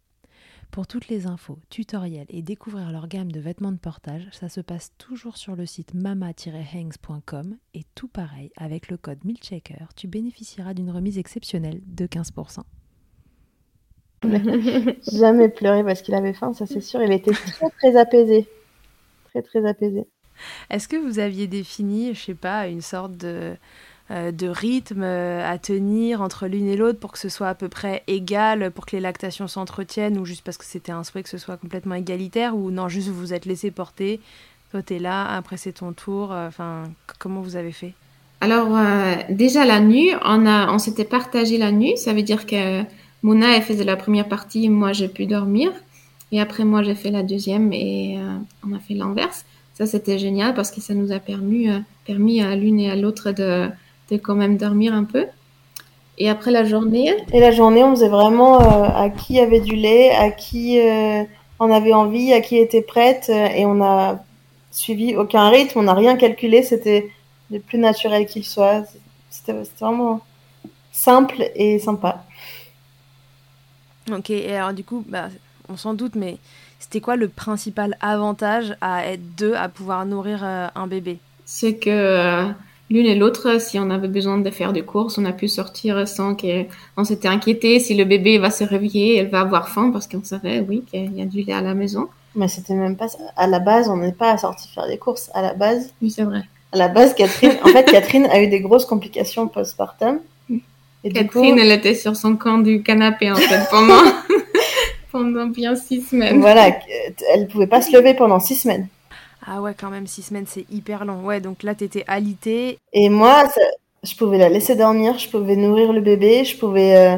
Pour toutes les infos, tutoriels et découvrir leur gamme de vêtements de portage, ça se passe toujours sur le site mama-hangs.com et tout pareil, avec le code MILCHECKER, tu bénéficieras d'une remise exceptionnelle de 15%. Jamais pleuré parce qu'il avait faim, ça c'est sûr. Il était très très apaisé. Très très apaisé. Est-ce que vous aviez défini, je sais pas, une sorte de euh, de rythme euh, à tenir entre l'une et l'autre pour que ce soit à peu près égal, pour que les lactations s'entretiennent, ou juste parce que c'était un souhait que ce soit complètement égalitaire, ou non, juste vous vous êtes laissé porter, toi t'es là, après c'est ton tour, euh, enfin, comment vous avez fait? Alors, déjà la nuit, on, on s'était partagé la nuit, ça veut dire que Mona, elle faisait la première partie, moi j'ai pu dormir, et après moi j'ai fait la deuxième, et on a fait l'inverse. Ça, c'était génial parce que ça nous a permis, permis à l'une et à l'autre de, quand même dormir un peu. Et après la journée Et la journée, on faisait vraiment euh, à qui avait du lait, à qui euh, en avait envie, à qui était prête. Euh, et on a suivi aucun rythme, on n'a rien calculé. C'était le plus naturel qu'il soit. C'était vraiment simple et sympa. Ok, et alors du coup, bah, on s'en doute, mais c'était quoi le principal avantage à être deux, à pouvoir nourrir un bébé? C'est que l'une et l'autre, si on avait besoin de faire des courses, on a pu sortir sans qu'on s'était inquiété si le bébé va se réveiller, elle va avoir faim parce qu'on savait, oui, qu'il y a du lait à la maison. Mais c'était même pas à la base, on n'est pas sorti faire des courses. À la base. Oui, c'est vrai. À la base, Catherine, en fait, Catherine a eu des grosses complications postpartum. Et Catherine, elle était sur son camp du canapé en fait pendant pendant bien six semaines. Voilà, elle pouvait pas se lever pendant six semaines. Ah ouais, quand même, six semaines, c'est hyper long. Ouais, donc là, t'étais alitée. Et moi, je pouvais la laisser dormir, je pouvais nourrir le bébé, je pouvais... Euh,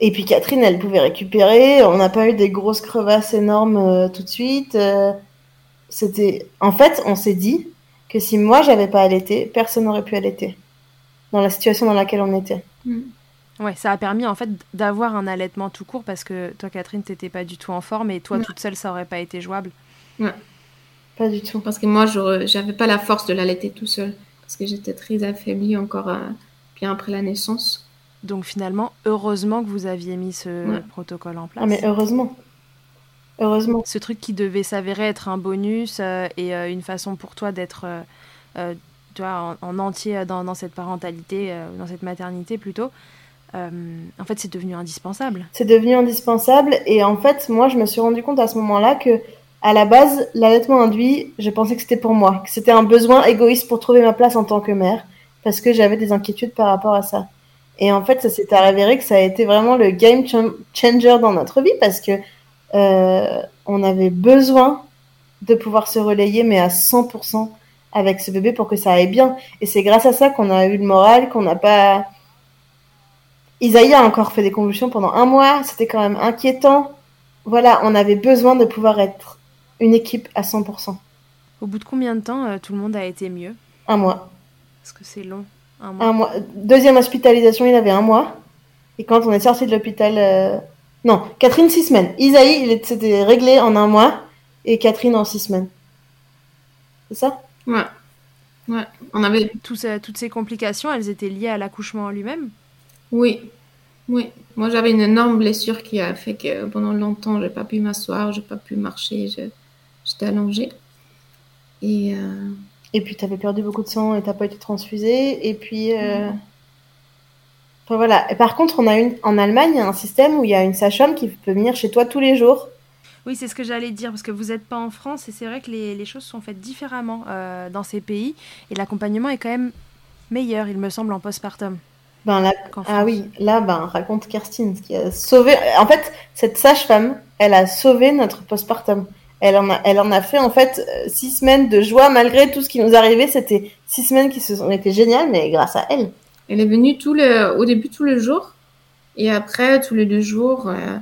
et puis Catherine, elle pouvait récupérer. On n'a pas eu des grosses crevasses énormes euh, tout de suite. Euh, c'était... En fait, on s'est dit que si moi, j'avais pas allaité, personne n'aurait pu allaiter. Dans la situation dans laquelle on était. Mm. Ouais, ça a permis en fait d'avoir un allaitement tout court parce que toi, Catherine, t'étais pas du tout en forme et toi, toute seule, ça aurait pas été jouable. Ouais. Pas du tout. Parce que moi, je n'avais pas la force de l'allaiter tout seul. Parce que j'étais très affaiblie encore euh, bien après la naissance. Donc finalement, heureusement que vous aviez mis ce protocole en place. Ah, mais heureusement. Heureusement. Ce truc qui devait s'avérer être un bonus euh, et euh, une façon pour toi d'être vois, en, entier dans, dans, cette parentalité, dans cette maternité plutôt. en fait, c'est devenu indispensable. C'est devenu indispensable. Et en fait, moi, je me suis rendu compte à ce moment-là que à la base, l'allaitement induit, je pensais que c'était pour moi, que c'était un besoin égoïste pour trouver ma place en tant que mère, parce que j'avais des inquiétudes par rapport à ça. Et en fait, ça s'est avéré que ça a été vraiment le game changer dans notre vie, parce que euh, on avait besoin de pouvoir se relayer, mais à 100% avec ce bébé pour que ça aille bien. Et c'est grâce à ça qu'on a eu le moral, qu'on n'a pas... Isaïe a encore fait des convulsions pendant un mois, c'était quand même inquiétant. Voilà, on avait besoin de pouvoir être une équipe à 100%. Au bout de combien de temps euh, tout le monde a été mieux? Un mois. Parce que c'est long. Un mois. un mois. Deuxième hospitalisation, il avait un mois. Et quand on est sorti de l'hôpital. Euh, non, Catherine, six semaines. Isaïe, il s'était réglé en un mois. Et Catherine en six semaines. C'est ça? Ouais. Ouais. On avait. toutes ces complications, elles étaient liées à l'accouchement en lui-même? Oui. Oui. Moi, j'avais une énorme blessure qui a fait que pendant longtemps, j'ai pas pu m'asseoir, j'ai pas pu marcher. Je j'étais allongée. Et, euh... et puis, tu avais perdu beaucoup de sang et tu pas été transfusée. Et puis, euh... voilà. Et par contre, on a une, en Allemagne, il y a un système où il y a une sage-femme qui peut venir chez toi tous les jours. Oui, c'est ce que j'allais dire, parce que vous n'êtes pas en France et c'est vrai que les, les, choses sont faites différemment euh, dans ces pays et l'accompagnement est quand même meilleur, il me semble, en postpartum. Ben là, ah oui, là, ben, raconte Kerstin, qui a sauvé. En fait, cette sage-femme, elle a sauvé notre postpartum. Elle en a, elle en a fait en fait euh, six semaines de joie malgré tout ce qui nous arrivait. C'était six semaines qui se sont été géniales, mais grâce à elle. Elle est venue tout le, au début tous les jours et après tous les deux jours. Euh,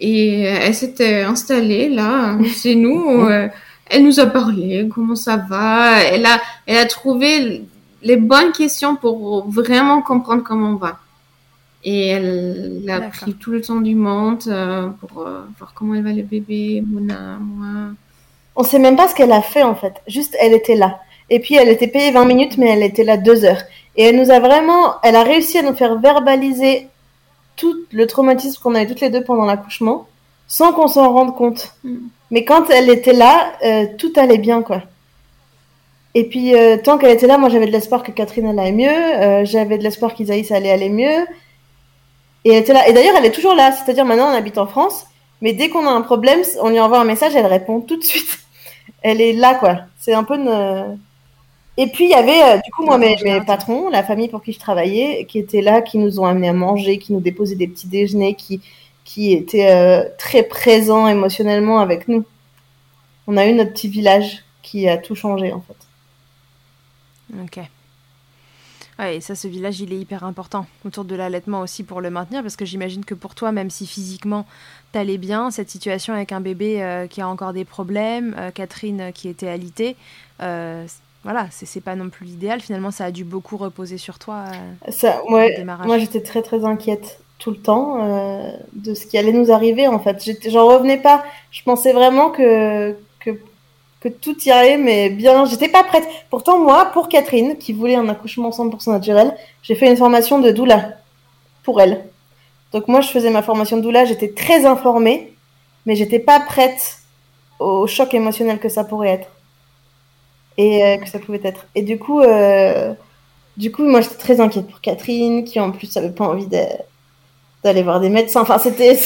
et elle s'était installée là, chez nous. Euh, elle nous a parlé, comment ça va. Elle a, elle a trouvé les bonnes questions pour vraiment comprendre comment on va. Et elle a pris tout le temps du monde euh, pour euh, voir comment elle va le bébé, Mona, moi. On sait même pas ce qu'elle a fait en fait. Juste, elle était là. Et puis, elle était payée 20 minutes, mais elle était là deux heures. Et elle nous a vraiment, elle a réussi à nous faire verbaliser tout le traumatisme qu'on avait toutes les deux pendant l'accouchement, sans qu'on s'en rende compte. Mm. Mais quand elle était là, euh, tout allait bien, quoi. Et puis, tant qu'elle était là, moi, j'avais de l'espoir que Catherine allait mieux. J'avais de l'espoir qu'Isaïs allait aller mieux. Et elle était là. Et d'ailleurs, elle est toujours là. C'est-à-dire, maintenant, on habite en France. Mais dès qu'on a un problème, on lui envoie un message, elle répond tout de suite. elle est là, quoi. C'est un peu une... Et puis, il y avait, euh, du coup, moi, mes, mes, patrons, la famille pour qui je travaillais, qui étaient là, qui nous ont amenés à manger, qui nous déposaient des petits déjeuners, qui, qui étaient très présents émotionnellement avec nous. On a eu notre petit village qui a tout changé, en fait. Ok. Ouais, et ça, ce village, il est hyper important autour de l'allaitement aussi pour le maintenir, parce que j'imagine que pour toi, même si physiquement t'allais bien, cette situation avec un bébé euh, qui a encore des problèmes, euh, Catherine euh, qui était alitée, euh, voilà, c'est pas non plus l'idéal. Finalement, ça a dû beaucoup reposer sur toi. ça, ouais, moi, j'étais très très inquiète tout le temps de ce qui allait nous arriver. En fait, j'en revenais pas. Je pensais vraiment que que que tout irait, mais bien, j'étais pas prête. Pourtant, moi, pour Catherine, qui voulait un accouchement 100% naturel, j'ai fait une formation de doula pour elle. Donc moi, je faisais ma formation de doula, j'étais très informée, mais j'étais pas prête au choc émotionnel que ça pourrait être et euh, que ça pouvait être. Et du coup, euh, du coup, moi, j'étais très inquiète pour Catherine, qui en plus avait pas envie d'aller voir des médecins. Enfin, c'était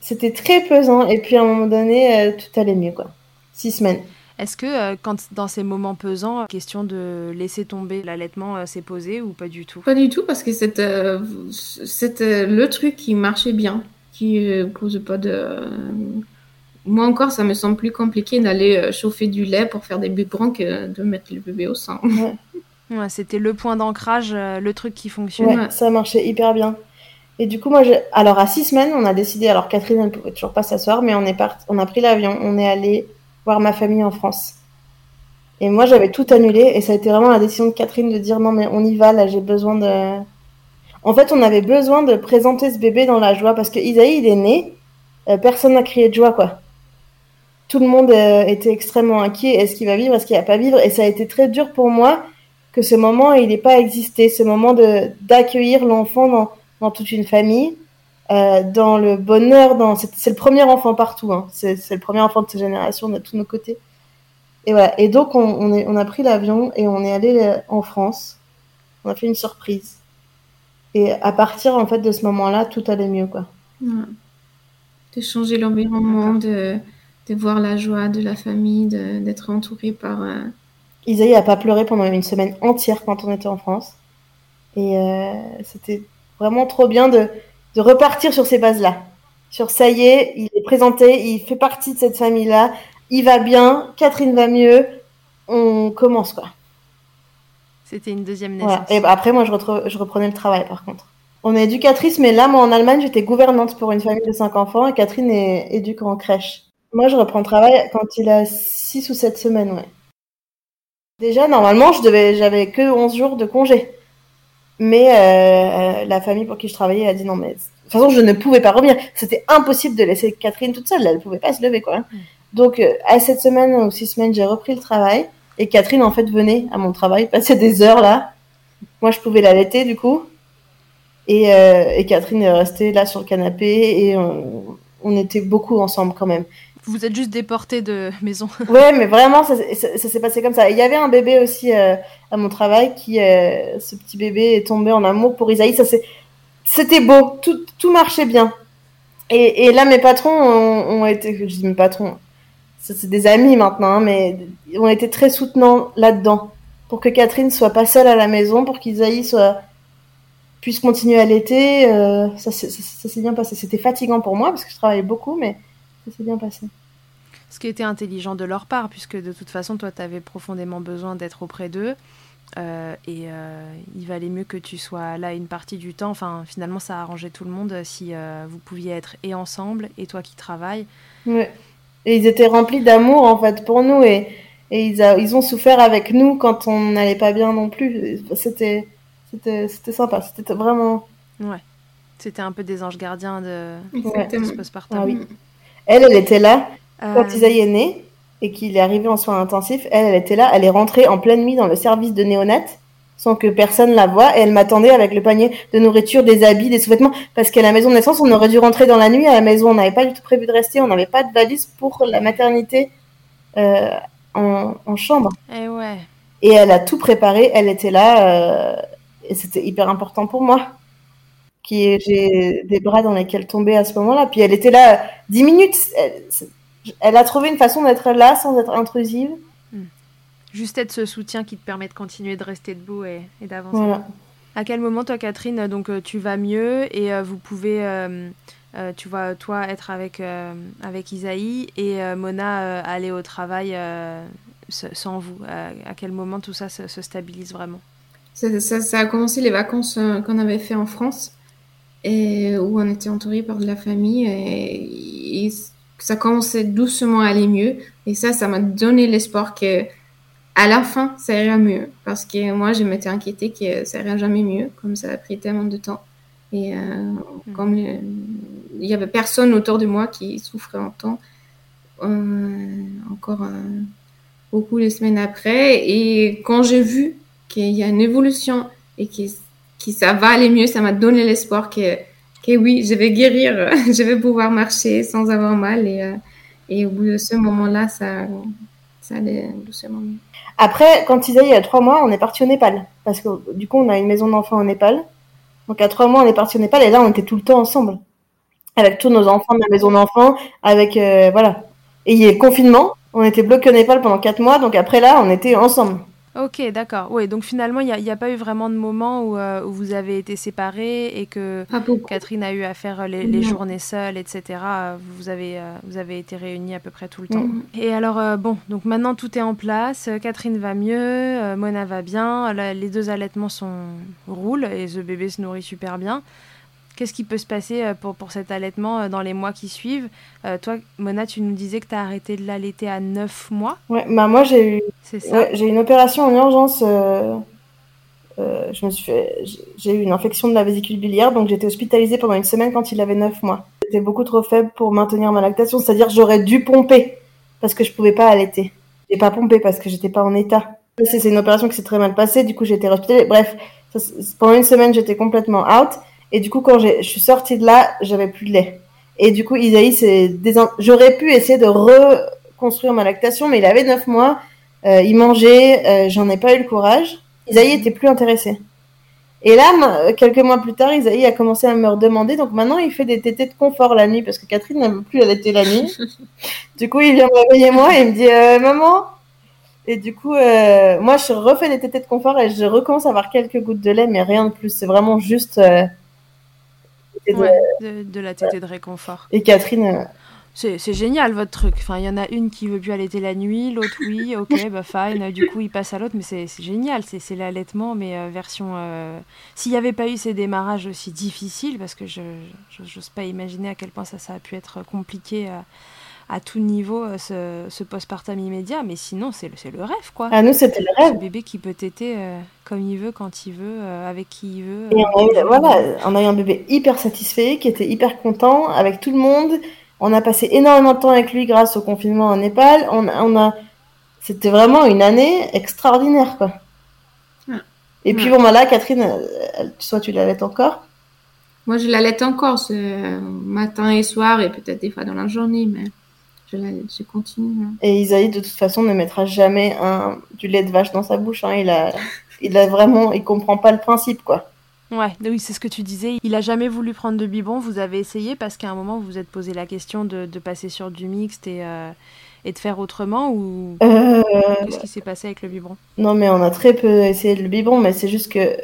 c'était très pesant. Et puis à un moment donné, euh, tout allait mieux, quoi. Six semaines. Est-ce que euh, quand dans ces moments pesants, question de laisser tomber l'allaitement euh, s'est posée ou pas du tout? Pas du tout parce que c'était euh, le truc qui marchait bien, qui pose pas de. Moi encore, ça me semble plus compliqué d'aller chauffer du lait pour faire des biberons que de mettre le bébé au sein. Ouais. c'était le point d'ancrage, le truc qui fonctionnait. Ouais, ça marchait hyper bien. Et du coup, moi, alors à six semaines, on a décidé. Alors Catherine, elle pouvait toujours pas s'asseoir, mais on est parti, on a pris l'avion, on est allé voir ma famille en France. Et moi, j'avais tout annulé et ça a été vraiment la décision de Catherine de dire non, mais on y va, là, j'ai besoin de. En fait, on avait besoin de présenter ce bébé dans la joie parce que Isaïe, il est né, euh, personne n'a crié de joie, quoi. Tout le monde euh, était extrêmement inquiet. Est-ce qu'il va vivre, est-ce qu'il va pas vivre? Et ça a été très dur pour moi que ce moment, il n'ait pas existé, ce moment d'accueillir l'enfant dans, dans toute une famille. Euh, dans le bonheur, dans c'est le premier enfant partout, hein. c'est le premier enfant de sa génération de tous nos côtés. Et voilà. Et donc on, on, est, on a pris l'avion et on est allé euh, en France. On a fait une surprise. Et à partir en fait de ce moment-là, tout allait mieux quoi. De changer l'environnement, de, de voir la joie de la famille, d'être entouré par. Euh... Isaïe a pas pleuré pendant une semaine entière quand on était en France. Et euh, c'était vraiment trop bien de de repartir sur ces bases-là. Sur ça y est, il est présenté, il fait partie de cette famille-là, il va bien, Catherine va mieux, on commence quoi. C'était une deuxième naissance. Et bah, après, moi, je, je, reprenais le travail par contre. On est éducatrice, mais là, moi, en Allemagne, j'étais gouvernante pour une famille de cinq enfants et Catherine est éduque en crèche. Moi, je reprends le travail quand il a six ou sept semaines, ouais. Déjà, normalement, je devais, j'avais que 11 jours de congé. Mais euh, la famille pour qui je travaillais a dit non, mais de toute façon, je ne pouvais pas revenir. C'était impossible de laisser Catherine toute seule. Elle ne pouvait pas se lever, quoi. Mm. Donc, euh, à cette semaine ou six semaines, j'ai repris le travail. Et Catherine, en fait, venait à mon travail, passait des heures là. Moi, je pouvais l'allaiter, du coup. Et, euh, et, Catherine est restée là sur le canapé et on, on était beaucoup ensemble quand même. Vous êtes juste déporté de maison. ouais, mais vraiment, ça, s'est passé comme ça. Il y avait un bébé aussi euh, à mon travail qui, euh, ce petit bébé est tombé en amour pour Isaïe. Ça c'était beau, tout, tout marchait bien. Et, là, mes patrons ont, été, je dis mes patrons, c'est des amis maintenant, hein, mais ont été très soutenants là-dedans pour que Catherine soit pas seule à la maison, pour qu'Isaïe puisse continuer à l'été. Euh, ça s'est bien passé. C'était fatigant pour moi parce que je travaillais beaucoup, mais ça s'est bien passé. Ce qui était intelligent de leur part, puisque de toute façon, toi, tu avais profondément besoin d'être auprès d'eux. euh, et euh, il valait mieux que tu sois là une partie du temps. Enfin, finalement, ça arrangeait tout le monde si euh, vous pouviez être et ensemble, et toi qui travailles. Ouais. Et ils étaient remplis d'amour en fait pour nous et, et ils, a- ils ont souffert avec nous quand on n'allait pas bien non plus. C'était c'était c'était sympa. C'était vraiment. Ouais. C'était un peu des anges gardiens de, de ce postpartum. Ah oui. Elle, elle était là quand Euh, Isaïe est né et qu'il est arrivé en soins intensifs. Elle, elle était là. Elle est rentrée en pleine nuit dans le service de néonat sans que personne la voie et elle m'attendait avec le panier de nourriture, des habits, des sous-vêtements parce qu'à la maison de naissance, on aurait dû rentrer dans la nuit à la maison. On n'avait pas du tout prévu de rester. On n'avait pas de valise pour la maternité euh, en, en chambre. Eh ouais. Et elle a tout préparé, elle était là, euh, et c'était hyper important pour moi. Qui j'ai des bras dans lesquels tomber à ce moment-là. Puis elle était là dix minutes. Elle, a trouvé une façon d'être là sans être intrusive. Juste être ce soutien qui te permet de continuer de rester debout et, et d'avancer. Voilà. À quel moment, toi, Catherine, donc euh, tu vas mieux et euh, vous pouvez, euh, euh, tu vois, toi, être avec, euh, avec Isaïe et euh, Mona euh, aller au travail euh, sans vous? Euh, À quel moment tout ça se, se stabilise vraiment? Ça, ça- ça a commencé les vacances euh, qu'on avait fait en France et où on était entouré par de la famille et, et ça commençait doucement à aller mieux. Et ça, ça m'a donné l'espoir que à la fin, ça ira mieux. Parce que moi, je m'étais inquiétée que ça ira jamais mieux comme ça a pris tellement de temps. Et euh, comme euh, il y avait personne autour de moi qui souffrait en temps euh, encore euh, beaucoup les semaines après. Et quand j'ai vu qu'il y a une évolution et que, que ça va aller mieux, ça m'a donné l'espoir que, que oui, je vais guérir, je vais pouvoir marcher sans avoir mal. Et, euh, et au bout de ce moment-là, ça, ça allait doucement mieux. Après, quand Isaïe a trois mois, on est parti au Népal. Parce que du coup, on a une maison d'enfants au Népal. Donc à trois mois, on est parti au Népal et là, on était tout le temps ensemble. Avec tous nos enfants de la maison d'enfants, avec... euh, voilà. Et il y a confinement. On était bloqués au Népal pendant quatre mois. Donc après là, on était ensemble. Ok, d'accord. Oui, donc finalement, il n'y a, pas eu vraiment de moment où, euh, où vous avez été séparés et que. Catherine a eu à faire les, les journées seules, etc. Euh, Vous avez, euh, vous avez été réunis à peu près tout le temps. Mhm. Et alors, euh, bon, donc maintenant tout est en place. Euh, Catherine va mieux, euh, Mona va bien, les deux allaitements sont roulent et The bébé se nourrit super bien. Qu'est-ce qui peut se passer euh, pour, pour cet allaitement euh, dans les mois qui suivent? Euh, Toi, Mona, tu nous disais que tu as arrêté de l'allaiter à 9 mois, Ouais, bah moi, j'ai eu Ouais, j'ai une opération en urgence. euh, euh, je me suis fait, j'ai- eu une infection de la vésicule biliaire, donc j'étais hospitalisée pendant une semaine quand il avait 9 mois. J'étais beaucoup trop faible pour maintenir ma lactation, c'est-à-dire j'aurais dû pomper parce que je pouvais pas allaiter. J'ai pas pompé parce que j'étais pas en état. C'est une opération qui s'est très mal passée, du coup j'ai été hospitalisée. Bref, ça, pendant une semaine j'étais complètement out, et du coup quand je suis sortie de là, j'avais plus de lait. Et du coup Isaïe, c'est j'aurais pu essayer de reconstruire ma lactation, mais il avait 9 mois. Euh, il mangeait, euh, j'en ai pas eu le courage. Isaïe était plus intéressé. Et là, quelques mois plus tard, Isaïe a commencé à me redemander. Donc maintenant, il fait des tétés de confort la nuit parce que Catherine ne veut plus allaiter la nuit. du coup, il vient me réveiller moi et il me dit euh, Maman Et du coup, euh, moi, je refais des tétés de confort et je recommence à avoir quelques gouttes de lait, mais rien de plus. C'est vraiment juste. euh, de- Ouais, de, de la tétée de réconfort. Et Catherine, euh, C'est c'est génial votre truc. Enfin, il y en a une qui veut plus allaiter la nuit, l'autre oui, ok, bah fine. Du coup, il passe à l'autre, mais c'est c'est génial. C'est c'est l'allaitement, mais euh, version. euh, S'il n'y avait pas eu ces démarrages aussi difficiles, parce que je j'ose pas imaginer à quel point ça, ça a pu être compliqué à tout niveau, euh, ce, ce postpartum immédiat, mais sinon, c'est le, c'est le rêve, quoi. à nous, c'était le Ce rêve. bébé qui peut téter euh, comme il veut, quand il veut, euh, avec qui il veut. Et on a, eu, voilà, on a eu un bébé hyper satisfait, qui était hyper content avec tout le monde. On a passé énormément de temps avec lui grâce au confinement en Népal. On, a- on a, c'était vraiment une année extraordinaire, quoi. Ouais. Et puis Ouais. bon, bah là, Catherine, elle- soit tu l'allaites encore? Moi, je l'allaite encore ce matin et soir et peut-être des fois dans la journée, mais je, continue. hein. Et Isaïe, de toute façon, ne mettra jamais un, du lait de vache dans sa bouche. Hein. Il a, il a vraiment, il comprend pas le principe, quoi. Ouais, oui, c'est ce que tu disais. Il a jamais voulu prendre de biberon. Vous avez essayé parce qu'à un moment vous vous êtes posé la question de, de passer sur du mixte et, euh, et de faire autrement ou Euh, qu'est-ce qui s'est passé avec le biberon Non, mais on a très peu essayé le biberon, mais c'est juste que.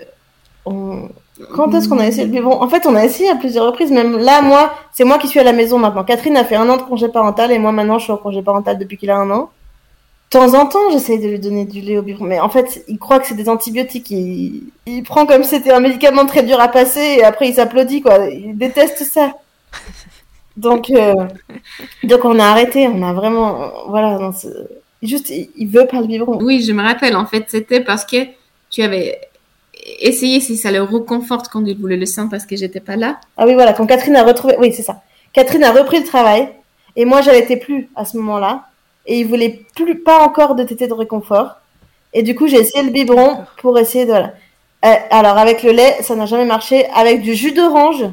on- Quand est-ce qu'on a essayé le biberon En fait, on a essayé à plusieurs reprises. Même là, moi, c'est moi qui suis à la maison maintenant. Catherine a fait un an de congé parental et moi maintenant, je suis en congé parental depuis qu'il a un an. De temps en temps, j'essaye de lui donner du lait au biberon, mais en fait, il croit que c'est des antibiotiques. Il, il prend comme si c'était un médicament très dur à passer et après il s'applaudit, quoi. Il déteste ça. Donc, euh, donc on a arrêté. On a vraiment, voilà, non, juste, il, il veut pas le biberon. Oui, je me rappelle, en fait, c'était parce que tu avais essayé si ça le reconforte quand il voulait le sein parce que j'étais pas là. Ah oui, voilà, quand Catherine a retrouvé, oui, c'est ça. Catherine a repris le travail et moi, j'allaitais plus à ce moment-là et il voulait plus, pas encore de tétée de réconfort. Et du coup, j'ai essayé le biberon pour essayer de, voilà. Euh, alors, avec le lait, ça n'a jamais marché. Avec du jus d'orange,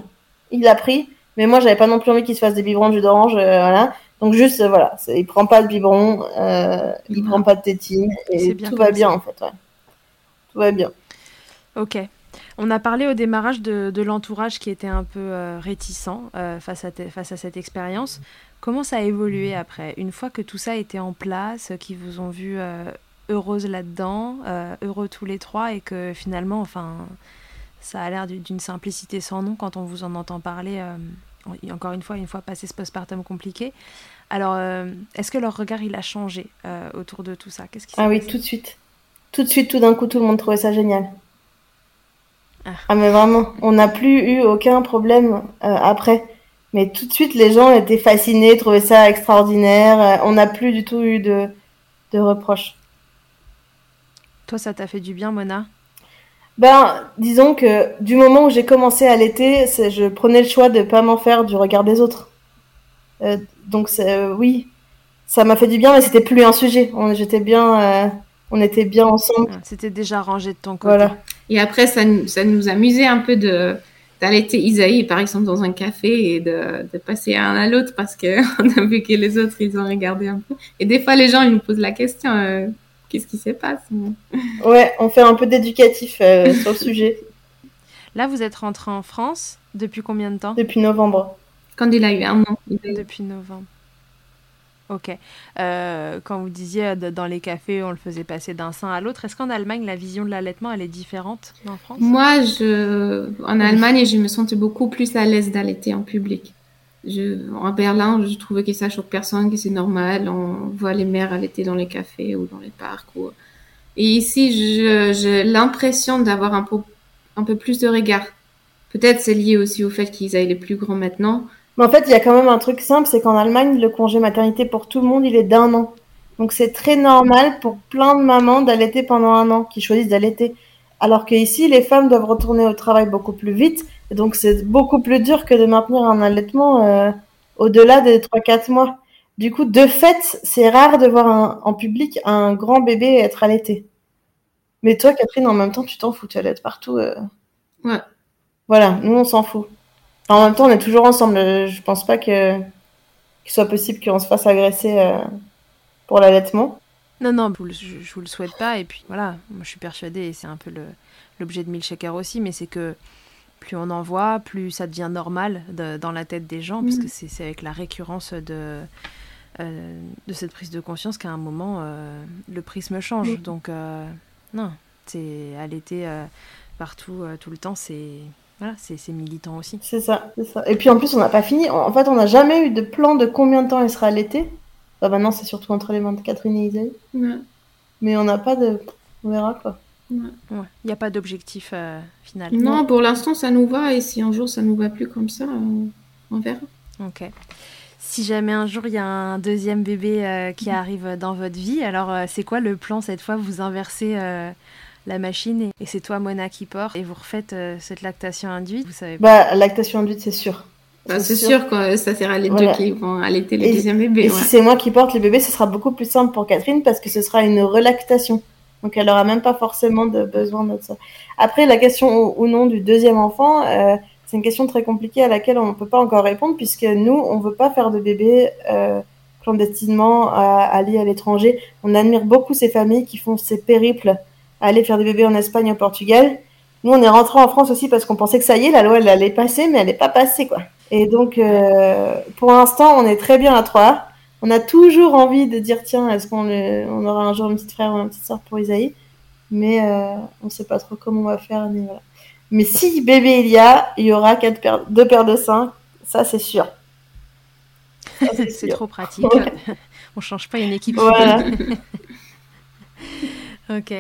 il l'a pris. Mais moi, j'avais pas non plus envie qu'il se fasse des biberons de jus d'orange, euh, voilà. Donc juste, euh, voilà, il prend pas de biberon, euh, il prend pas de tétine et tout va bien en fait, ouais. Tout va bien. Ok. On a parlé au démarrage de, de l'entourage qui était un peu euh, réticent euh, face, à te- face à cette expérience. Comment ça a évolué après? Une fois que tout ça était en place, euh, qu'ils vous ont vu euh, heureuse là-dedans, heureux tous les trois, et que finalement, enfin, ça a l'air du- d'une simplicité sans nom quand on vous en entend parler, en- encore une fois, une fois passé ce postpartum compliqué. Alors, est-ce que leur regard, il a changé autour de tout ça? Qu'est-ce qui Ah oui, tout de suite. Tout de suite, tout d'un coup, tout le monde trouvait ça génial. Ah. Ah, mais vraiment, on n'a plus eu aucun problème euh, après. Mais tout de suite, les gens étaient fascinés, trouvaient ça extraordinaire. Euh, on n'a plus du tout eu de, de reproches. Toi, ça t'a fait du bien, Mona? Ben, disons que du moment où j'ai commencé à l'été, je prenais le choix de pas m'en faire du regard des autres. Euh, donc, euh, oui, ça m'a fait du bien, mais c'était plus un sujet. On, bien, euh, on était bien ensemble. Ouais, C'était déjà rangé de ton côté. Voilà. Et après, ça, nous- ça nous amusait un peu de d'allaiter Isaïe, par exemple, dans un café et de, de passer un à l'autre parce que on a vu que les autres, ils ont regardé un peu. Et des fois, les gens, ils nous posent la question, euh, qu'est-ce qui se passe? Ouais, on fait un peu d'éducatif euh, sur le sujet Là, vous êtes rentré en France depuis combien de temps? Depuis novembre. Quand il a eu un an. Depuis novembre. Ok. Euh, quand vous disiez euh, dans les cafés, on le faisait passer d'un sein à l'autre, est-ce qu'en Allemagne, la vision de l'allaitement, elle est différente France? Moi, je, en Allemagne, je me sentais beaucoup plus à l'aise d'allaiter en public. En Berlin, je trouvais que ça choque personne, que c'est normal. On voit les mères allaiter dans les cafés ou dans les parcs. Et ici, j'ai l'impression d'avoir un peu, un peu plus de regard. Peut-être c'est lié aussi au fait qu'ils aillent les plus grands maintenant. Mais en fait, il y a quand même un truc simple, c'est qu'en Allemagne, le congé maternité pour tout le monde, il est d'un an. Donc c'est très normal pour plein de mamans d'allaiter pendant un an, qui choisissent d'allaiter. Alors que ici, les femmes doivent retourner au travail beaucoup plus vite, et donc c'est beaucoup plus dur que de maintenir un allaitement euh, au-delà des 3-4 mois. Du coup, de fait, c'est rare de voir un- en public un grand bébé être allaité. Mais toi, Catherine, en même temps, tu t'en fous, tu allaites partout. euh. Ouais. Voilà, nous, on s'en fout. En même temps, on est toujours ensemble. Je pense pas que qu'il soit possible qu'on se fasse agresser euh, pour l'allaitement. Non, non, je, je vous le souhaite pas. Et puis voilà, moi je suis persuadée, et c'est un peu l'objet de Milkshaker aussi, mais c'est que plus on en voit, plus ça devient normal de- dans la tête des gens, parce Mhm. que c'est avec la récurrence de, euh, de cette prise de conscience qu'à un moment, euh, le prisme change. Mhm. Donc, non, c'est allaiter partout, tout le temps, c'est voilà, c'est militant aussi. C'est ça, c'est ça. Et puis en plus, on n'a pas fini. En fait, on n'a jamais eu de plan de combien de temps il sera allaité. Bah, maintenant, c'est surtout entre les mains de Catherine et Isaïe. Ouais. Mais on n'a pas de. On verra quoi. Il n'y a pas d'objectif euh, final. Non, pour l'instant, ça nous va. Et si un jour ça nous va plus comme ça, on, on verra. Ok. Si jamais un jour il y a un deuxième bébé euh, qui arrive dans votre vie, alors euh, c'est quoi le plan cette fois? Vous inversez euh, la machine et, c'est toi Mona qui porte et vous refaites euh, cette lactation induite. Vous savez pas. Bah, lactation induite, c'est sûr. Bah, c'est sûr que ça sera les Voilà. deux qui vont allaiter le Et- deuxième bébé. Et ouais. si c'est moi qui porte le bébé, ce sera beaucoup plus simple pour Catherine parce que ce sera une relactation. Donc elle aura même pas forcément de besoin de ça. Après, la question ou, ou non du deuxième enfant, euh, c'est une question très compliquée à laquelle on ne peut pas encore répondre puisque nous, on veut pas faire de bébé euh, clandestinement à, à aller à l'étranger. On admire beaucoup ces familles qui font ces périples à aller faire des bébés en Espagne, au Portugal. Nous, on est rentré en France aussi parce qu'on pensait que ça y est, la loi, elle allait passer, mais elle n'est pas passée, quoi. Et donc, euh, pour l'instant, on est très bien à trois. On a toujours envie de dire, tiens, est-ce qu'on on aura un jour une petite frère ou une petite soeur pour Isaïe? Mais euh, on ne sait pas trop comment on va faire. Mais, voilà. mais si bébé il y a, il y aura quatre paires, deux paires de seins, ça c'est sûr. c'est trop pratique. on change pas une équipe. Voilà. ok.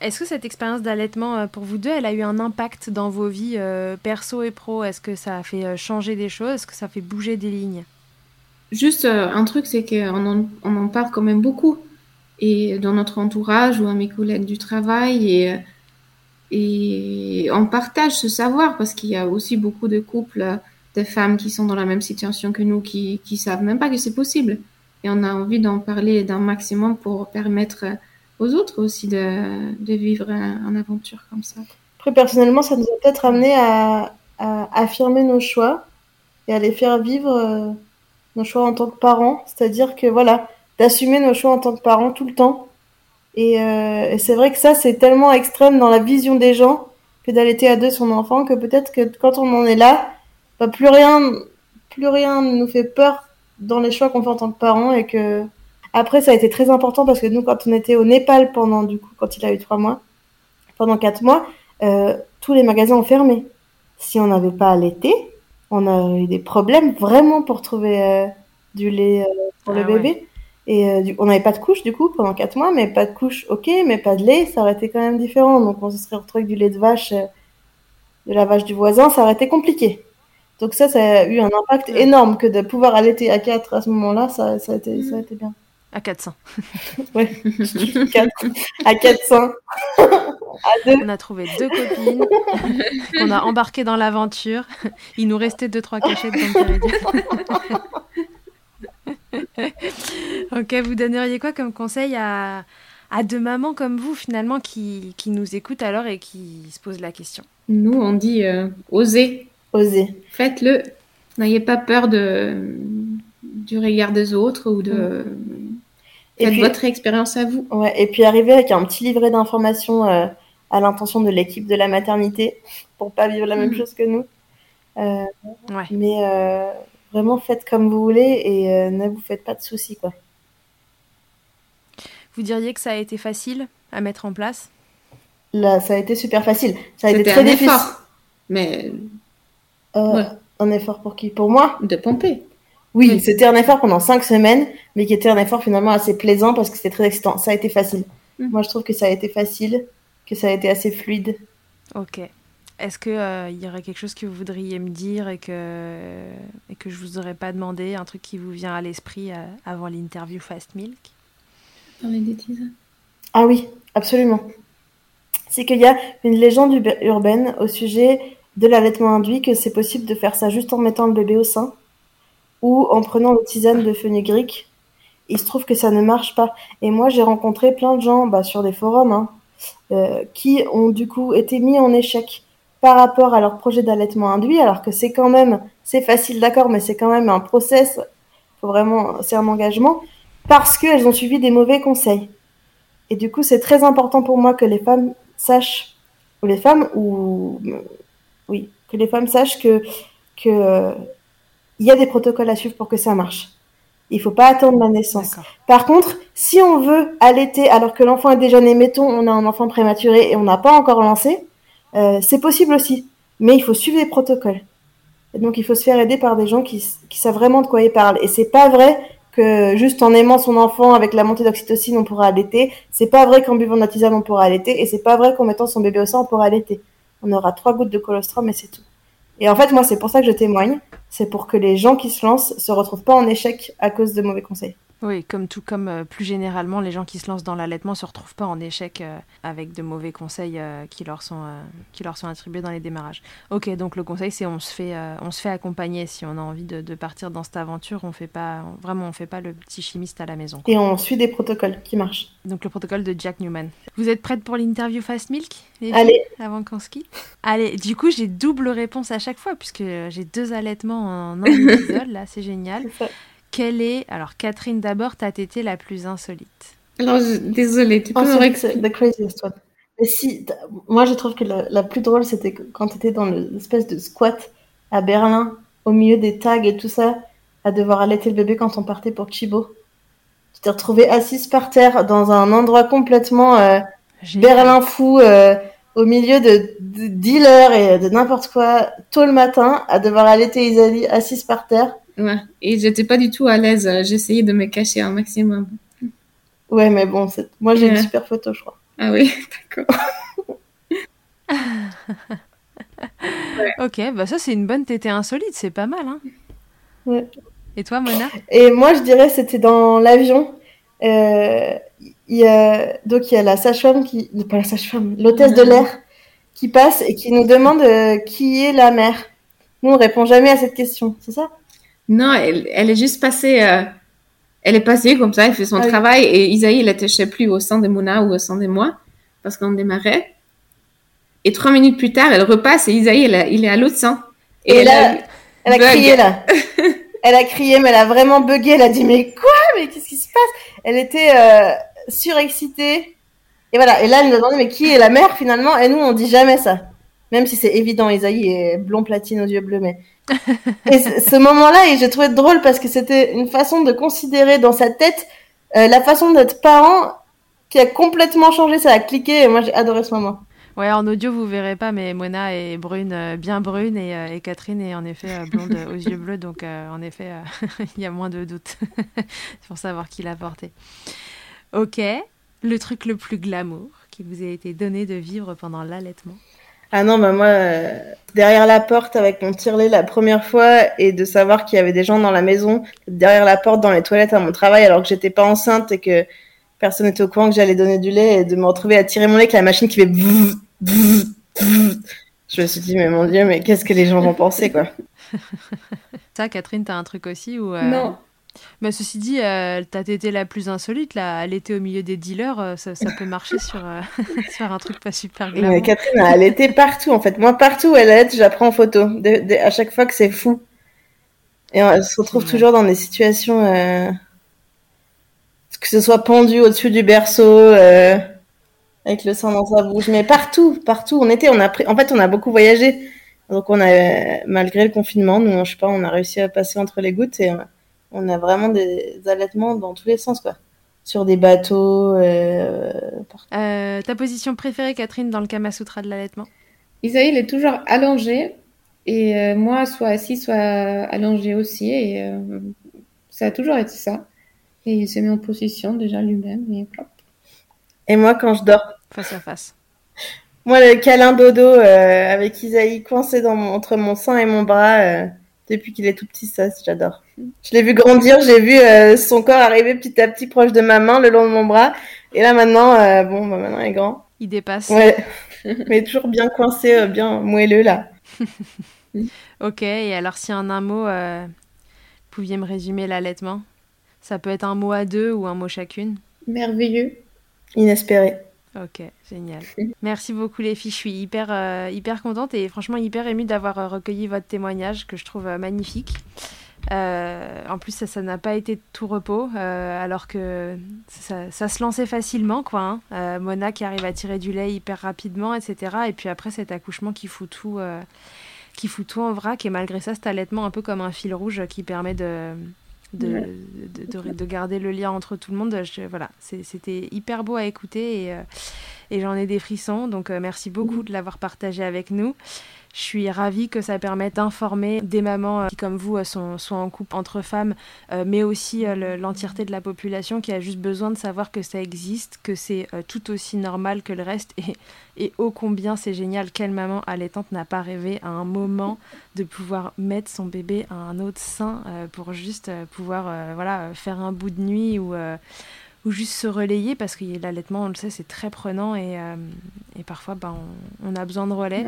Est-ce que cette expérience d'allaitement euh, pour vous deux, elle a eu un impact dans vos vies euh, perso et pro? Est-ce que ça a fait euh, changer des choses? Est-ce que ça a fait bouger des lignes? Juste un truc, c'est qu'on en, on en parle quand même beaucoup. Et dans notre entourage ou à mes collègues du travail. Et, et on partage ce savoir parce qu'il y a aussi beaucoup de couples, de femmes qui sont dans la même situation que nous, qui ne savent même pas que c'est possible. Et on a envie d'en parler d'un maximum pour permettre aux autres aussi de, vivre une aventure comme ça. Après, personnellement, ça nous a peut-être amené à, affirmer nos choix et à les faire vivre euh, nos choix en tant que parents. C'est-à-dire que voilà, d'assumer nos choix en tant que parents tout le temps. Et, euh, c'est vrai que ça, c'est tellement extrême dans la vision des gens que d'allaiter à deux son enfant que peut-être que quand on en est là, bah, plus rien, plus rien ne nous fait peur dans les choix qu'on fait en tant que parents et que après, ça a été très important parce que nous, quand on était au Népal pendant, du coup, quand il a eu trois mois, pendant quatre mois, euh, tous les magasins ont fermé. Si on n'avait pas allaité, on a eu des problèmes vraiment pour trouver euh, du lait euh, pour le ah bébé. Et on n'avait pas de couche du coup pendant quatre mois, mais pas de couche, ok, mais pas de lait, ça aurait été quand même différent. Donc on se serait retrouvé avec du lait de vache, de la vache du voisin, ça aurait été compliqué. Donc ça, ça a eu un impact énorme que de pouvoir allaiter à quatre à ce moment-là, ça, ça, a été, ça a été bien. À 400. ouais, à 400. On a trouvé deux copines qu'on a embarquées dans l'aventure. Il nous restait deux, trois cachettes, comme ok, vous donneriez quoi comme conseil à, à deux mamans comme vous, finalement, qui, qui, nous écoutent alors et qui se posent la question? Nous, on dit euh, osez. Osez. Faites-le. N'ayez pas peur de, du regard des autres ou de. Faites votre expérience à vous. Ouais, et puis arriver avec un petit livret d'informations euh, à l'intention de l'équipe de la maternité pour pas vivre la même mm. chose que nous. Euh, ouais. Mais euh, vraiment faites comme vous voulez et ne vous faites pas de soucis quoi. Vous diriez que ça a été facile à mettre en place? Là, ça a été super facile. Ça a été très un difficile. Effort, mais un effort pour qui? Pour moi? De pomper. Oui, c'était un effort pendant cinq semaines, mais qui était un effort finalement assez plaisant parce que c'était très excitant. Ça a été facile. Mm. Moi, je trouve que ça a été facile, que ça a été assez fluide. Ok. Est-ce qu'il euh, y aurait quelque chose que vous voudriez me dire et que, et que je vous aurais pas demandé, un truc qui vous vient à l'esprit euh, avant l'interview Fast Milk? Ah oui, absolument. C'est qu'il y a une légende urbaine au sujet de l'allaitement induit, que c'est possible de faire ça juste en mettant le bébé au sein ou en prenant le tisane de fenugrec. Il se trouve que ça ne marche pas. Et moi, j'ai rencontré plein de gens bah, sur des forums hein, euh, qui ont du coup été mis en échec par rapport à leur projet d'allaitement induit, alors que c'est quand même, c'est facile d'accord, mais c'est quand même un process, faut vraiment, c'est un engagement, parce qu'elles ont suivi des mauvais conseils. Et du coup, c'est très important pour moi que les femmes sachent, ou les femmes, ou oui, que les femmes sachent que que il y a des protocoles à suivre pour que ça marche. Il faut pas attendre la naissance. Par contre, si on veut allaiter alors que l'enfant est déjà né, mettons, on a un enfant prématuré et on n'a pas encore lancé, euh, c'est possible aussi. Mais il faut suivre les protocoles. Et donc, il faut se faire aider par des gens qui, qui savent vraiment de quoi ils parlent. Et c'est pas vrai que juste en aimant son enfant avec la montée d'oxytocine, on pourra allaiter. C'est pas vrai qu'en buvant de la tisane, on pourra allaiter. Et c'est pas vrai qu'en mettant son bébé au sein, on pourra allaiter. On aura trois gouttes de colostrum et c'est tout. Et en fait, moi, c'est pour ça que je témoigne. C'est pour que les gens qui se lancent se retrouvent pas en échec à cause de mauvais conseils. Oui, comme tout comme euh, plus généralement, les gens qui se lancent dans l'allaitement se retrouvent pas en échec euh, avec de mauvais conseils euh, qui leur sont qui leur sont attribués dans les démarrages. Ok, donc le conseil c'est on se fait on se fait accompagner si on a envie de, de, partir dans cette aventure. On fait pas vraiment on fait pas le petit chimiste à la maison. Et on suit des protocoles qui marchent. Donc le protocole de Jack Newman. Vous êtes prête pour l'interview Fast Milk Allez. avant qu'on ski Allez, du coup j'ai double réponse à chaque fois puisque j'ai deux allaitements en un épisode là, c'est génial. Quelle est, alors Catherine d'abord, ta tétée la plus insolite? Alors, désolée, tu peux me The craziest one. Mais si, moi je trouve que la, plus drôle c'était quand tu étais dans l'espèce de squat à Berlin, au milieu des tags et tout ça, à devoir allaiter le bébé quand on partait pour Chibo. Tu t'es retrouvée assise par terre dans un endroit complètement euh, Berlin fou, euh, au milieu de, dealers et de n'importe quoi, tôt le matin, à devoir allaiter Isalie assise par terre. Ouais, et j'étais pas du tout à l'aise. J'essayais de me cacher un maximum. Ouais, mais bon, moi j'ai une super photo, je crois. Ah oui, d'accord. Ok, bah ça c'est une bonne tétée insolite, c'est pas mal. Hein ouais. Et toi, Mona? Et moi, je dirais c'était dans l'avion. Euh, y a, donc il y a la sage-femme qui, pas la sage-femme, l'hôtesse de l'air qui passe et qui nous demande euh, qui est la mère. Nous, on répond jamais à cette question, c'est ça? Non, elle, elle, est juste passée. Euh, elle est passée comme ça, elle fait son ah travail et Isaïe, il était, je sais plus, au sein de Mona ou au sein de moi parce qu'on démarrait. Et trois minutes plus tard, elle repasse et Isaïe, il est à l'autre sein. Et, là, elle a crié là. elle a crié, mais elle a vraiment bugué. Elle a dit, mais quoi? Mais qu'est-ce qui se passe? Elle était euh, surexcitée. Et voilà. Et là, elle nous a demandé, mais qui est la mère finalement? Et nous, on dit jamais ça. Même si c'est évident, Isaïe est blond platine aux yeux bleus. Mais... et ce moment-là, j'ai trouvé drôle parce que c'était une façon de considérer dans sa tête euh, la façon d'être parent qui a complètement changé. Ça a cliqué et moi, j'ai adoré ce moment. Ouais, en audio, vous verrez pas, mais Mona est brune, euh, bien brune, et, euh, et, Catherine est en effet blonde aux yeux bleus, donc en effet, il y a moins de doutes pour savoir qui l'a porté. Ok, le truc le plus glamour qui vous a été donné de vivre pendant l'allaitement? Ah non, bah moi, derrière la porte avec mon tirelet la première fois et de savoir qu'il y avait des gens dans la maison, derrière la porte dans les toilettes à mon travail alors que j'étais pas enceinte et que personne n'était au courant que j'allais donner du lait et de me retrouver à tirer mon lait avec la machine qui fait je me suis dit, mais mon Dieu, mais qu'est-ce que les gens vont penser, quoi. Ça, Catherine, t'as un truc aussi ou euh, Non. Mais ceci dit, euh, ta tétée la plus insolite, là, elle était au milieu des dealers, euh, ça, peut marcher sur, sur un truc pas super glamour. Mais Catherine, elle était partout, en fait. Moi, partout où elle est, j'apprends en photo. à chaque fois que c'est fou. Et elle se retrouve toujours dans des situations... que ce soit pendu au-dessus du berceau avec le sang dans sa bouche, mais partout, partout. On était, on a pris, en fait, on a beaucoup voyagé. Donc on a, malgré le confinement, nous, je sais pas, on a réussi à passer entre les gouttes et on a vraiment des allaitements dans tous les sens, quoi. Sur des bateaux. Euh, euh, ta position préférée, Catherine, dans le Kama Sutra de l'allaitement? Isaïe, il est toujours allongé et euh, moi, soit assis, soit allongé aussi. Et ça a toujours été ça. Et il s'est mis en position déjà lui-même et Et moi, quand je dors, face à face. Moi, le câlin dodo euh, avec Isaïe coincé dans entre mon sein et mon bras euh, depuis qu'il est tout petit, ça, j'adore. Je l'ai vu grandir, j'ai vu euh, son corps arriver petit à petit proche de ma main, le long de mon bras. Et là, maintenant, bon, bah, maintenant, il est grand. Il dépasse. Ouais. Mais toujours bien coincé, bien moelleux, là. ok, et alors, si en un mot, vous pouviez me résumer l'allaitement? Ça peut être un mot à deux ou un mot chacune? Merveilleux. Inespéré. Ok, génial. Merci beaucoup les filles. Je suis hyper, euh, hyper contente et franchement hyper émue d'avoir euh, recueilli votre témoignage que je trouve euh, magnifique. en plus, ça n'a pas été tout repos, alors que ça, se lançait facilement, quoi. Hein. Mona qui arrive à tirer du lait hyper rapidement, etc. Et puis après, cet accouchement qui fout tout, qui fout tout en vrac. Et malgré ça, cet allaitement un peu comme un fil rouge qui permet de, de, de, de, garder le lien entre tout le monde. voilà, c'était hyper beau à écouter et, euh, et j'en ai des frissons. Donc euh, merci beaucoup de l'avoir partagé avec nous. Je suis ravie que ça permette d'informer des mamans euh, qui, comme vous, sont, en couple entre femmes, mais aussi l'entièreté de la population qui a juste besoin de savoir que ça existe, que c'est tout aussi normal que le reste. Et, et ô combien c'est génial, quelle maman allaitante n'a pas rêvé à un moment de pouvoir mettre son bébé à un autre sein euh, pour juste euh, pouvoir euh, voilà, faire un bout de nuit ou, ou juste se relayer parce que l'allaitement, on le sait, c'est très prenant et, et parfois ben, on, a besoin de relais.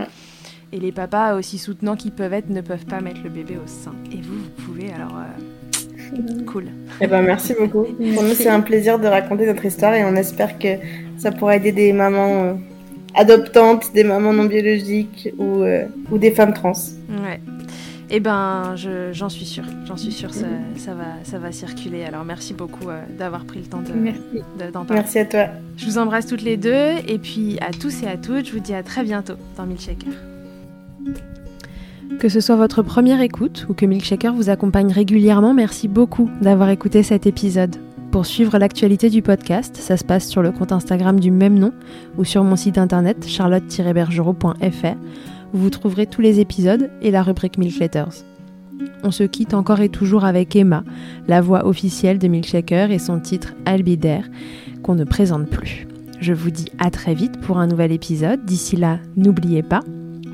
Et les papas, aussi soutenants qu'ils peuvent être, ne peuvent pas mettre le bébé au sein. Et vous, vous pouvez alors. Cool. Eh ben, merci beaucoup. Pour nous, c'est un plaisir de raconter notre histoire et on espère que ça pourra aider des mamans adoptantes, des mamans non biologiques ou, euh, ou des femmes trans. Ouais. Eh ben, j'en suis sûre. J'en suis sûre, ça, ça, va, ça va circuler. Alors, merci beaucoup euh, d'avoir pris le temps de, merci. d'en parler. Merci à toi. Je vous embrasse toutes les deux. Et puis, à tous et à toutes, je vous dis à très bientôt dans Milkshaker. Que ce soit votre première écoute ou que Milkshaker vous accompagne régulièrement, merci beaucoup d'avoir écouté cet épisode. Pour suivre l'actualité du podcast, ça se passe sur le compte Instagram du même nom ou sur mon site internet charlotte-bergerot.fr vous trouverez tous les épisodes et la rubrique Milk Letters. On se quitte encore et toujours avec Emma, la voix officielle de Milkshaker et son titre Albidaire, qu'on ne présente plus. Je vous dis à très vite pour un nouvel épisode. D'ici là, n'oubliez pas,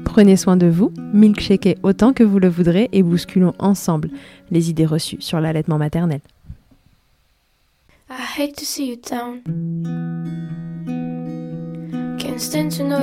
prenez soin de vous, milkshakez autant que vous le voudrez et bousculons ensemble les idées reçues sur l'allaitement maternel. I hate to see you down. Can't stand to know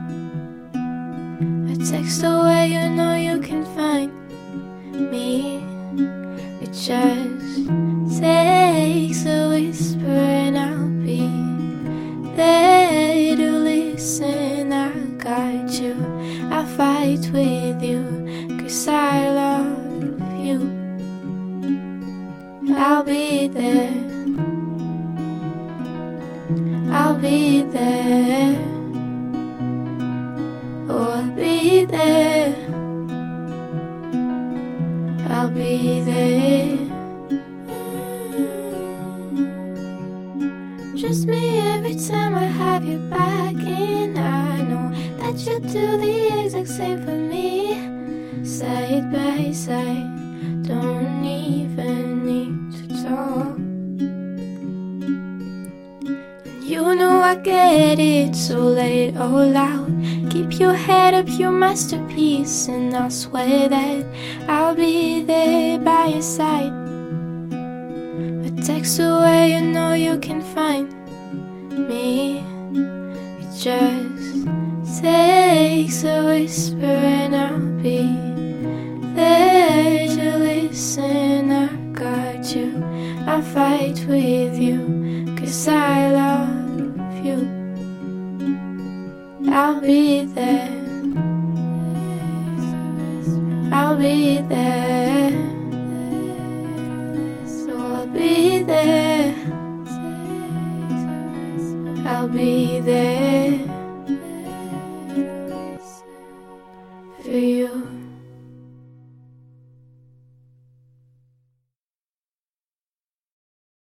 text away, you know you can find me. It just